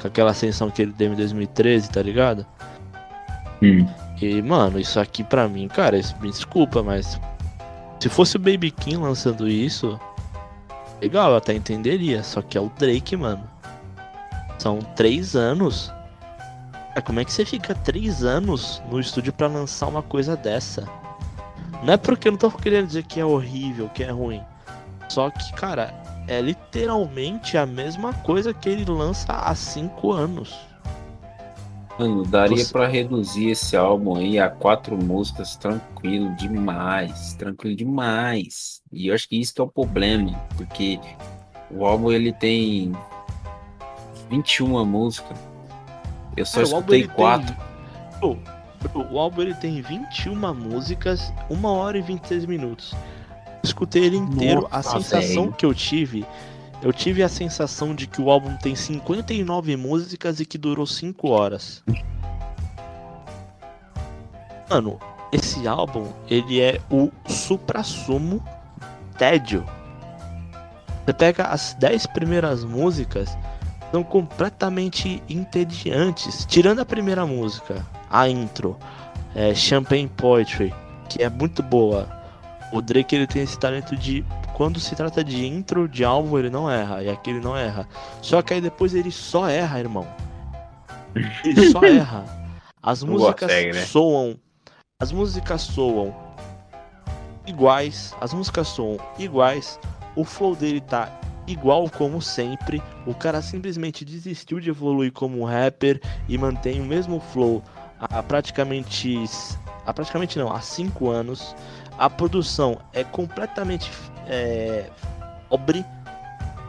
[SPEAKER 1] Com aquela ascensão que ele deu em 2013, tá ligado?
[SPEAKER 2] Hum.
[SPEAKER 1] E, mano, isso aqui pra mim, cara, isso, me desculpa, mas. Se fosse o Baby King lançando isso, legal, eu até entenderia. Só que é o Drake, mano. São três anos Cara, como é que você fica três anos no estúdio para lançar uma coisa dessa? Não é porque eu não tô querendo dizer que é horrível, que é ruim. Só que, cara, é literalmente a mesma coisa que ele lança há cinco anos.
[SPEAKER 2] Mano, daria Você... para reduzir esse álbum aí a quatro músicas tranquilo demais, tranquilo demais. E eu acho que isso que é o problema, porque o álbum ele tem 21 músicas eu só Cara, escutei quatro.
[SPEAKER 1] Tem... o álbum ele tem 21 músicas, 1 hora e 26 minutos. Escutei ele inteiro. Nossa, a sensação velho. que eu tive. Eu tive a sensação de que o álbum tem 59 músicas e que durou 5 horas. Mano, esse álbum, ele é o supra-sumo tédio. Você pega as 10 primeiras músicas, são completamente entediantes. Tirando a primeira música, a intro, é Champagne Poetry, que é muito boa. O Drake ele tem esse talento de quando se trata de intro de álbum ele não erra, e aqui ele não erra. Só que aí depois ele só erra, irmão. Ele só erra. As músicas consegue, né? soam, as músicas soam iguais, as músicas soam iguais. O flow dele tá igual como sempre. O cara simplesmente desistiu de evoluir como rapper e mantém o mesmo flow há praticamente. Há praticamente não, há 5 anos. A produção é completamente é, pobre.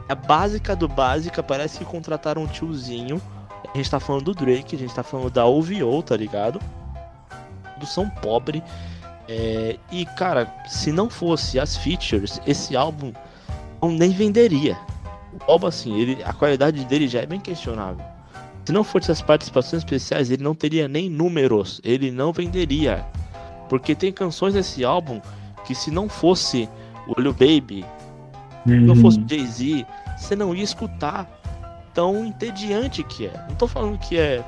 [SPEAKER 1] É básica do básica. Parece que contrataram um tiozinho. A gente tá falando do Drake, a gente tá falando da OVO, tá ligado? Produção pobre. É, e cara, se não fosse as features, esse álbum nem venderia. O álbum, assim, ele, a qualidade dele já é bem questionável. Se não fosse as participações especiais, ele não teria nem números, ele não venderia. Porque tem canções nesse álbum que se não fosse o Lil Baby, uhum. se não fosse o Jay-Z, você não ia escutar tão entediante que é. Não tô falando que é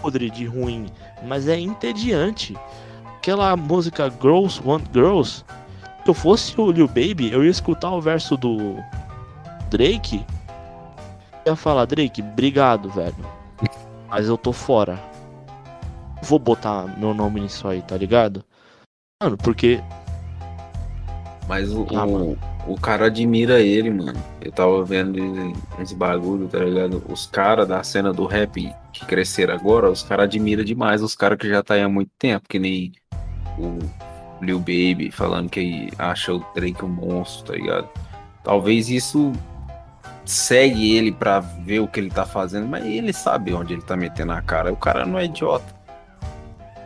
[SPEAKER 1] podre de ruim, mas é entediante. Aquela música Girls Want Girls, eu fosse o Lil Baby, eu ia escutar o verso do Drake. Eu ia falar, Drake, obrigado, velho. Mas eu tô fora. Vou botar meu nome nisso aí, tá ligado? Mano, porque.
[SPEAKER 2] Mas o, ah, o, o, cara admira ele, mano. Eu tava vendo esse bagulho, tá ligado? Os caras da cena do rap que cresceram agora, os caras admiram demais os caras que já tá aí há muito tempo, que nem o Lil Baby falando que acha o Drake um monstro, tá ligado? Talvez isso segue ele para ver o que ele tá fazendo, mas ele sabe onde ele tá metendo a cara. O cara não é idiota.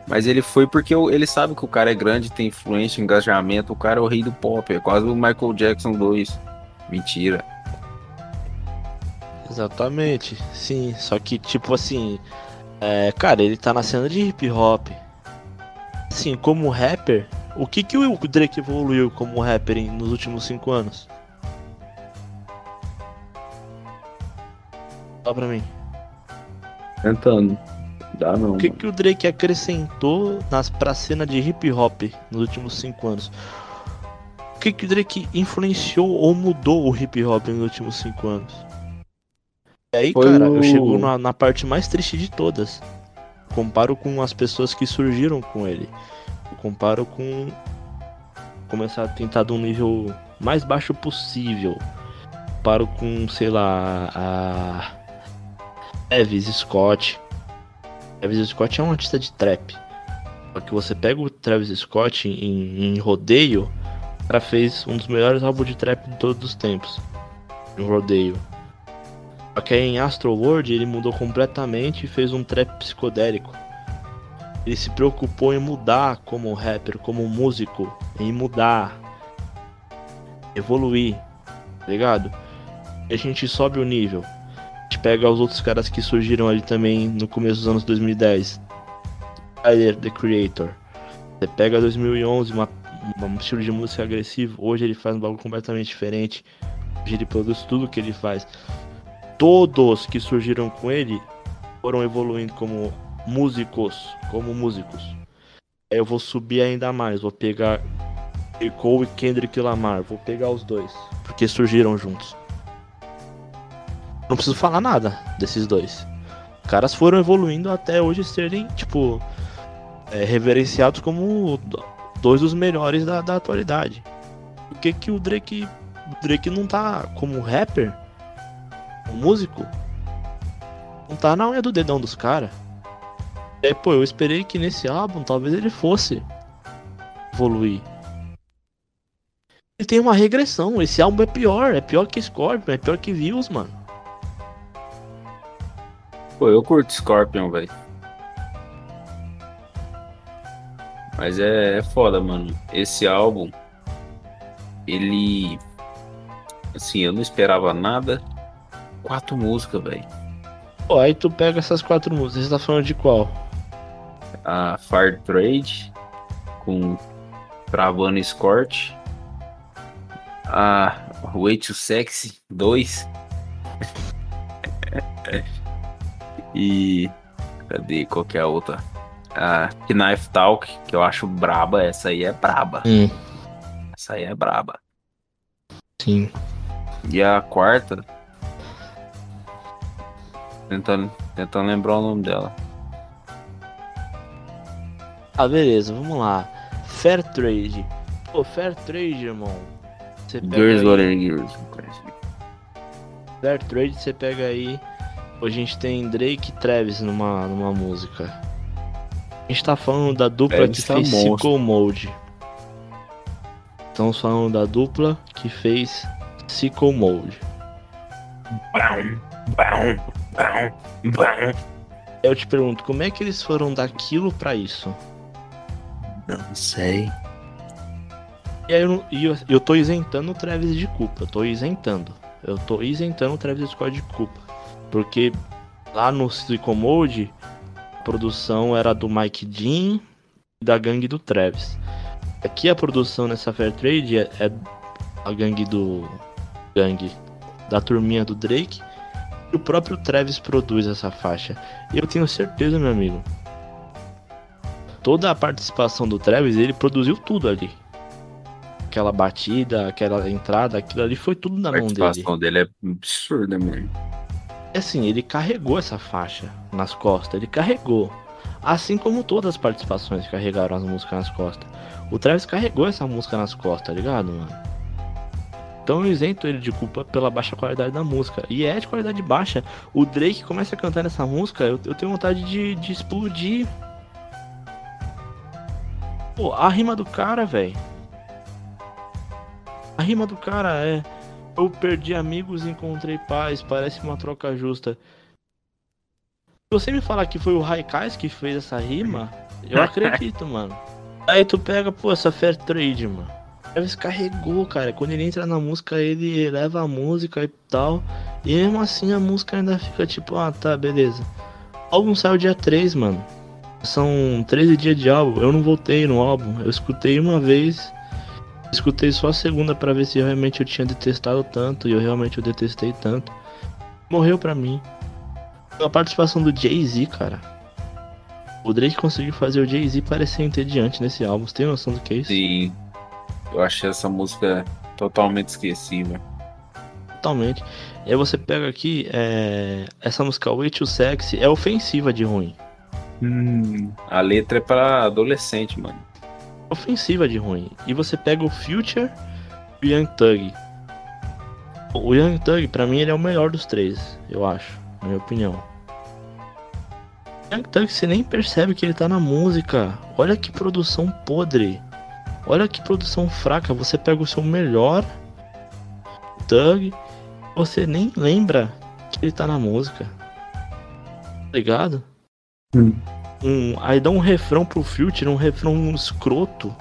[SPEAKER 2] Mas ele foi porque ele sabe que o cara é grande, tem influência, engajamento. O cara é o rei do pop, é quase o Michael Jackson 2. Mentira.
[SPEAKER 1] Exatamente, sim. Só que, tipo assim, é, cara, ele tá na cena de hip hop. Assim, como rapper, o que, que o Drake evoluiu como rapper nos últimos 5 anos? Fala pra mim.
[SPEAKER 2] Tentando. Dá não.
[SPEAKER 1] O que, que o Drake acrescentou nas, pra cena de hip hop nos últimos 5 anos? O que, que o Drake influenciou ou mudou o hip hop nos últimos 5 anos? E aí, Foi cara, o... eu chego na, na parte mais triste de todas. Comparo com as pessoas que surgiram com ele. Comparo com começar a tentar de um nível mais baixo possível. Comparo com, sei lá, a Travis Scott. Travis Scott é um artista de trap. Só que você pega o Travis Scott em, em rodeio, o cara fez um dos melhores álbuns de trap de todos os tempos. Em rodeio. Só que aí em Astro World ele mudou completamente e fez um trap psicodélico. Ele se preocupou em mudar como rapper, como músico, em mudar, evoluir, tá ligado? E a gente sobe o nível. A gente pega os outros caras que surgiram ali também no começo dos anos 2010. Tyler, The Creator. Você pega 2011, uma, um estilo de música agressivo. Hoje ele faz um bagulho completamente diferente. Hoje ele produz tudo que ele faz. Todos que surgiram com ele foram evoluindo como músicos, como músicos. Eu vou subir ainda mais, vou pegar. Cole e Kendrick Lamar, vou pegar os dois, porque surgiram juntos. Não preciso falar nada desses dois. Os caras foram evoluindo até hoje serem, tipo, é, reverenciados como dois dos melhores da, da atualidade. Por que, que o Drake. O Drake não tá como rapper? Um músico? Não tá na unha do dedão dos caras. É, pô, eu esperei que nesse álbum talvez ele fosse evoluir. Ele tem uma regressão. Esse álbum é pior. É pior que Scorpion. É pior que Views, mano.
[SPEAKER 2] Pô, eu curto Scorpion, velho. Mas é, é foda, mano. Esse álbum, ele. Assim, eu não esperava nada. Quatro músicas, velho.
[SPEAKER 1] Pô, aí tu pega essas quatro músicas. Você tá falando de qual?
[SPEAKER 2] A Fire Trade com Travando Escort, a Way to Sexy 2 e cadê qual que é a outra? A Knife Talk, que eu acho braba, essa aí é braba.
[SPEAKER 1] Hum.
[SPEAKER 2] Essa aí é braba.
[SPEAKER 1] Sim.
[SPEAKER 2] E a quarta tentando, tentando lembrar o nome dela.
[SPEAKER 1] Ah, beleza, vamos lá. Fair Trade. Pô, Fair Trade, irmão.
[SPEAKER 2] Você pega Girls aí... Girls.
[SPEAKER 1] Fair Trade, você pega aí. Hoje a gente tem Drake e Travis numa, numa música. A gente tá falando da dupla que fez Sickle Mode. Estamos falando da dupla que fez Sickle Mode. Eu te pergunto, como é que eles foram daquilo para isso?
[SPEAKER 2] Não sei.
[SPEAKER 1] E aí eu, eu, eu tô isentando o Travis de culpa. Eu tô isentando. Eu tô isentando o Travis Scott de culpa. Porque lá no Silicon Mode, a produção era do Mike Dean e da gangue do Travis. Aqui a produção nessa Fair Trade é, é a gangue do. gangue da turminha do Drake. E o próprio Travis produz essa faixa. E eu tenho certeza, meu amigo, toda a participação do Travis, ele produziu tudo ali. Aquela batida, aquela entrada, aquilo ali foi tudo na mão dele. A participação
[SPEAKER 2] dele é absurda, mano.
[SPEAKER 1] É assim, ele carregou essa faixa nas costas, ele carregou. Assim como todas as participações carregaram as músicas nas costas. O Travis carregou essa música nas costas, tá ligado, mano? Então eu isento ele de culpa pela baixa qualidade da música. E é de qualidade baixa. O Drake começa a cantar nessa música, eu, eu tenho vontade de, de explodir Pô, a rima do cara, velho. A rima do cara é. Eu perdi amigos encontrei paz, parece uma troca justa. Se você me falar que foi o Raikais que fez essa rima, eu acredito, mano. Aí tu pega, pô, essa Fair Trade, mano. Travis carregou, cara. Quando ele entra na música, ele leva a música e tal. E mesmo assim a música ainda fica tipo, ah, tá, beleza. O álbum saiu dia 3, mano. São 13 dias de álbum. Eu não voltei no álbum. Eu escutei uma vez. Escutei só a segunda para ver se realmente eu tinha detestado tanto. E eu realmente eu detestei tanto. Morreu pra mim. A participação do Jay-Z, cara. O Drake conseguiu fazer o Jay-Z parecer entediante nesse álbum. Você tem noção do que é isso?
[SPEAKER 2] Sim. Eu achei essa música totalmente esquecível.
[SPEAKER 1] Totalmente. E aí você pega aqui, é... essa música Way Too Sexy é ofensiva de ruim.
[SPEAKER 2] Hum, a letra é para adolescente, mano.
[SPEAKER 1] Ofensiva de ruim. E você pega o Future e o Young Thug. O Young Thug, pra mim, ele é o melhor dos três, eu acho, na minha opinião. Young Thug, você nem percebe que ele tá na música. Olha que produção podre. Olha que produção fraca. Você pega o seu melhor Thug, você nem lembra que ele tá na música. Tá ligado?
[SPEAKER 2] Hum.
[SPEAKER 1] um. Aí dá um refrão pro Future, um refrão escroto.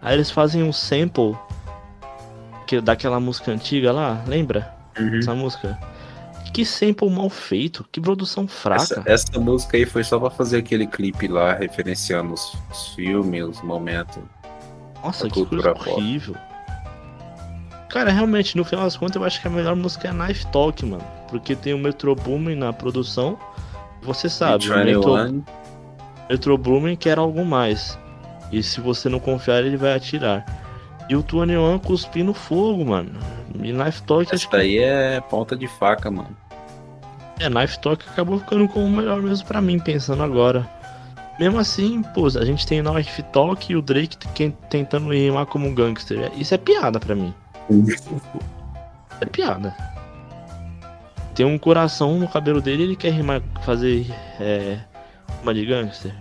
[SPEAKER 1] Aí eles fazem um sample que, daquela música antiga lá, lembra?
[SPEAKER 2] Uhum.
[SPEAKER 1] Essa música. Que sample mal feito, que produção fraca.
[SPEAKER 2] Essa, essa música aí foi só pra fazer aquele clipe lá, referenciando os, os filmes, os momentos.
[SPEAKER 1] Nossa, que coisa
[SPEAKER 2] pop.
[SPEAKER 1] horrível. Cara, realmente, no final das contas, eu acho que a melhor música é Knife Talk, mano. Porque tem o Metro Boomin na produção. Você sabe, o Metro,
[SPEAKER 2] 21,
[SPEAKER 1] Metro Boomin quer algo mais. E se você não confiar, ele vai atirar. E o 21 cuspindo fogo, mano. E Knife Talk, acho
[SPEAKER 2] Essa
[SPEAKER 1] que
[SPEAKER 2] daí é ponta de faca, mano.
[SPEAKER 1] É, Knife Talk acabou ficando como o melhor mesmo pra mim, pensando agora. Mesmo assim, pô, a gente tem Knife Talk e o Drake tentando rimar como um gangster. Isso é piada pra mim. É piada. Tem um coração no cabelo dele ele quer rimar, fazer é, uma de gangster.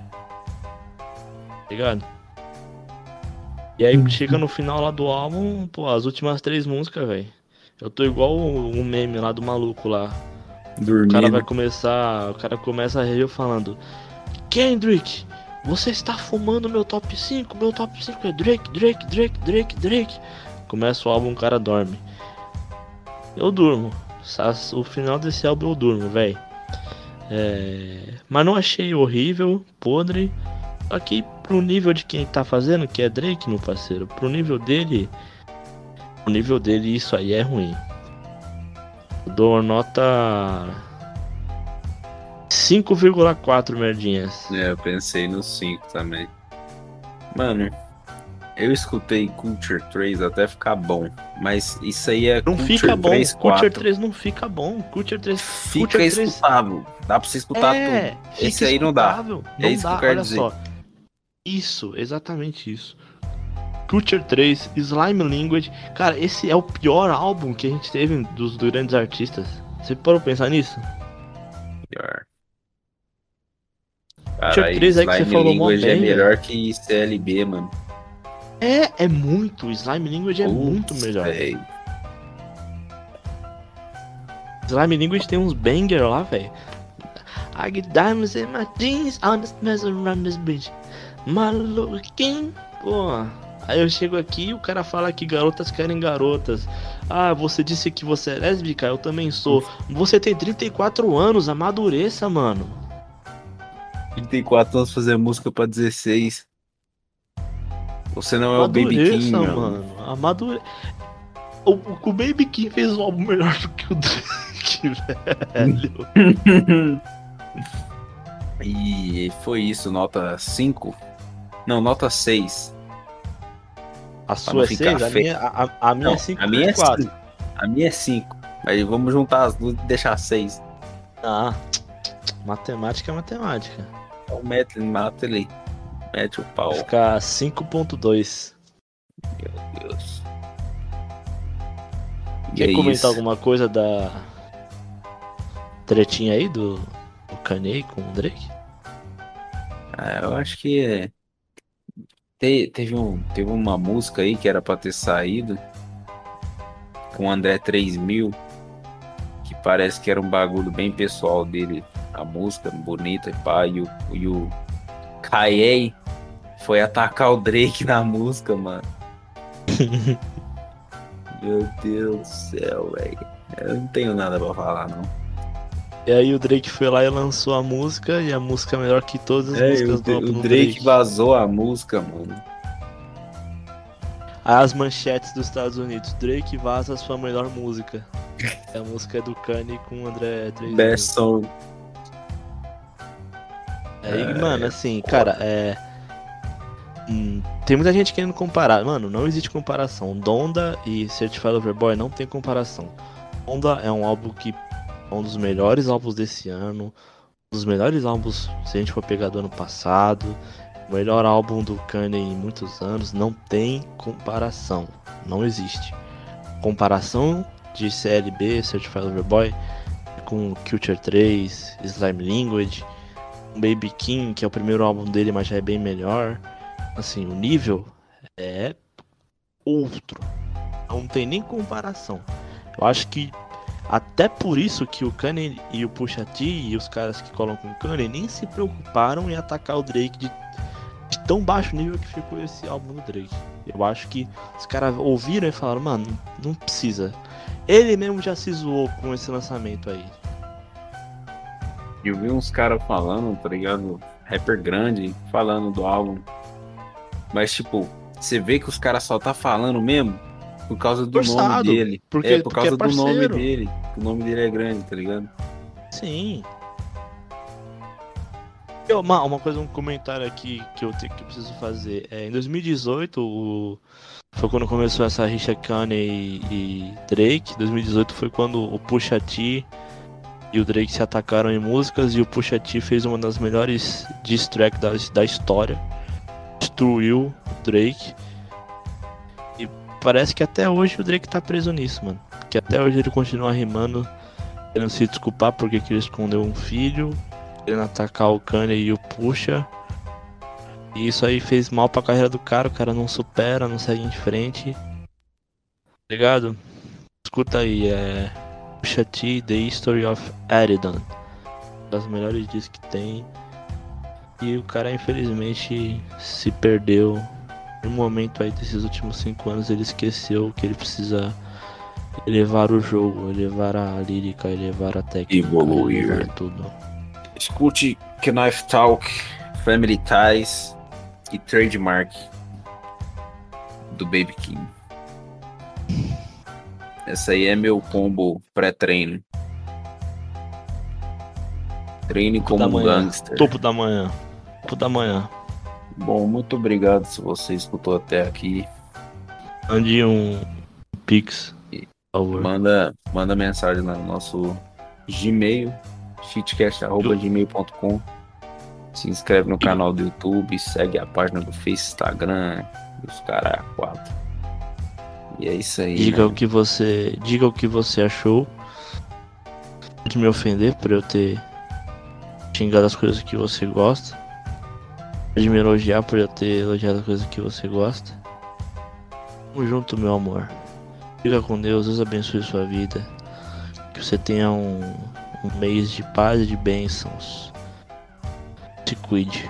[SPEAKER 1] Tá Ligado? E aí chega no final lá do álbum, pô, as últimas três músicas, velho. Eu tô igual um meme lá do maluco lá. O cara vai
[SPEAKER 2] Dormindo.
[SPEAKER 1] começar. O cara começa a rir falando. Kendrick, você está fumando meu top 5? Meu top 5 é Drake, Drake, Drake, Drake, Drake. Começa o álbum, o cara dorme. Eu durmo. O final desse álbum eu durmo, velho. É... Mas não achei horrível, podre. Que pro nível de quem tá fazendo, que é Drake, meu parceiro, pro nível dele. Pro nível dele, isso aí é ruim. Eu dou nota 5,4 merdinhas.
[SPEAKER 2] É, eu pensei no 5 também. Mano, eu escutei Culture 3 até ficar bom. Mas isso aí é
[SPEAKER 1] Não
[SPEAKER 2] Culture
[SPEAKER 1] fica bom.
[SPEAKER 2] 3,
[SPEAKER 1] Culture
[SPEAKER 2] 4.
[SPEAKER 1] 3 não fica bom. Culture 3
[SPEAKER 2] Fica
[SPEAKER 1] Culture 3
[SPEAKER 2] escutável. Dá pra você escutar
[SPEAKER 1] é,
[SPEAKER 2] tudo. Esse aí não dá. É
[SPEAKER 1] Não
[SPEAKER 2] isso que
[SPEAKER 1] dá,
[SPEAKER 2] eu quero dizer.
[SPEAKER 1] só. Isso, exatamente isso. Culture 3, Slime Language. Cara, esse é o pior álbum que a gente teve dos grandes artistas. Você parou pra pensar nisso?
[SPEAKER 2] Pior.
[SPEAKER 1] Culture
[SPEAKER 2] Caralho,
[SPEAKER 1] 3 aí que você falou mó
[SPEAKER 2] Language é
[SPEAKER 1] bem,
[SPEAKER 2] melhor que CLB, mano.
[SPEAKER 1] É, é muito. Slime Language é muito
[SPEAKER 2] Putz,
[SPEAKER 1] melhor. Slime Language tem uns banger lá, velho. I get diamonds in my jeans, this mess around this bitch. My looking. Pô. Aí eu chego aqui e o cara fala que garotas querem garotas. Ah, você disse que você é lésbica? Eu também sou. Você tem 34 anos, amadureça, mano.
[SPEAKER 2] 34 anos fazer música pra 16. Você não é o Baby King, mano.
[SPEAKER 1] mano. Amadure... O, o, o Baby King fez um álbum melhor do que o Drake, velho.
[SPEAKER 2] E foi isso, nota 5? Não, nota 6.
[SPEAKER 1] A sua é
[SPEAKER 2] ficar
[SPEAKER 1] 6, a minha, a, a- a minha
[SPEAKER 2] Não,
[SPEAKER 1] é 5
[SPEAKER 2] a minha é
[SPEAKER 1] 4.
[SPEAKER 2] 5. A minha é 5. Aí vamos juntar as duas e deixar 6.
[SPEAKER 1] Ah, matemática é matemática.
[SPEAKER 2] Então mete, mata ele. Mete o pau.
[SPEAKER 1] Vai ficar 5.2.
[SPEAKER 2] Meu Deus. E
[SPEAKER 1] Quer
[SPEAKER 2] é
[SPEAKER 1] comentar
[SPEAKER 2] isso.
[SPEAKER 1] alguma coisa da tretinha aí do, do Kanye com o Drake?
[SPEAKER 2] Ah, eu acho que é. Te- teve, um, teve uma música aí que era pra ter saído com o André 3000, que parece que era um bagulho bem pessoal dele, a música bonita e pá, e o, e o Kanye foi atacar o Drake na música, mano. Meu Deus do céu, velho. Eu não tenho nada pra falar, não.
[SPEAKER 1] E aí o Drake foi lá e lançou a música, e a música é melhor que todas as
[SPEAKER 2] É,
[SPEAKER 1] músicas do álbum
[SPEAKER 2] o Drake
[SPEAKER 1] Drake.
[SPEAKER 2] vazou a música, mano.
[SPEAKER 1] As manchetes dos Estados Unidos. Drake vaza sua melhor música. a música é do Kanye com o André 3.
[SPEAKER 2] Best song.
[SPEAKER 1] Aí,
[SPEAKER 2] É,
[SPEAKER 1] mano, assim, cara, é. Tem muita gente querendo comparar. Mano, não existe comparação. Donda e Certified Lover Boy não tem comparação. Donda é um álbum que é um dos melhores álbuns desse ano. Um dos melhores álbuns, se a gente for pegar do ano passado. Melhor álbum do Kanye em muitos anos. Não tem comparação. Não existe. Comparação de CLB, Certified Lover Boy, com Culture 3, Slime Language. Baby King, que é o primeiro álbum dele, mas já é bem melhor. Assim, o nível é outro. Não tem nem comparação. Eu acho que Até por isso que o Kanye e o Pusha T e os caras que colocam o Kanye nem se preocuparam em atacar o Drake de, de tão baixo nível que ficou esse álbum do Drake. Eu acho que os caras ouviram e falaram, mano, não precisa. Ele mesmo já se zoou com esse lançamento aí.
[SPEAKER 2] Eu vi uns caras falando, tá ligado? Rapper grande, falando do álbum. Mas, tipo, você vê que os caras só tá falando mesmo por causa do
[SPEAKER 1] Forçado,
[SPEAKER 2] nome dele.
[SPEAKER 1] porque-
[SPEAKER 2] é, por
[SPEAKER 1] porque
[SPEAKER 2] causa
[SPEAKER 1] é
[SPEAKER 2] do nome dele. O nome dele é grande, tá ligado?
[SPEAKER 1] Sim. Eu, uma, uma coisa, um comentário aqui que eu, te, que eu preciso fazer. É, em 2018, o, foi quando começou essa rixa Kanye e, e Drake. 2018 foi quando o Pusha T e o Drake se atacaram em músicas e o Pusha T fez uma das melhores diss track da, da história. Destruiu o Drake. E parece que até hoje o Drake tá preso nisso, mano. Que até hoje ele continua rimando querendo se desculpar porque que ele escondeu um filho, querendo atacar o Kanye e o Puxa. E isso aí fez mal pra carreira do cara, o cara não supera, não segue em frente. Ligado? Escuta aí, é. Pusha T, The History of Adidon. Das melhores discos que tem. E o cara infelizmente se perdeu. No momento aí desses últimos cinco anos ele esqueceu que ele precisa elevar o jogo, elevar a lírica, elevar a técnica,
[SPEAKER 2] Evoluir.
[SPEAKER 1] elevar tudo.
[SPEAKER 2] Escute Knife Talk, Family Ties e Trademark do Baby King. Essa aí é meu combo pré-treino. Treine como um gangster.
[SPEAKER 1] Topo da manhã. Topo da manhã.
[SPEAKER 2] Bom, muito obrigado se você escutou até aqui.
[SPEAKER 1] Mande um pix, por favor.
[SPEAKER 2] Manda, manda mensagem no nosso Gmail, shitcast.gmail.com. Se inscreve no canal do YouTube, segue a página do Face, Instagram, os caras quatro. E é isso aí.
[SPEAKER 1] Diga
[SPEAKER 2] né?
[SPEAKER 1] o que você, diga o que você achou. Pode me ofender por eu ter xingado as coisas que você gosta. Pode me elogiar por eu ter elogiado as coisas que você gosta. Tamo junto, meu amor. Fica com Deus, Deus abençoe sua vida. Que você tenha um, um mês de paz e de bênçãos. Se cuide.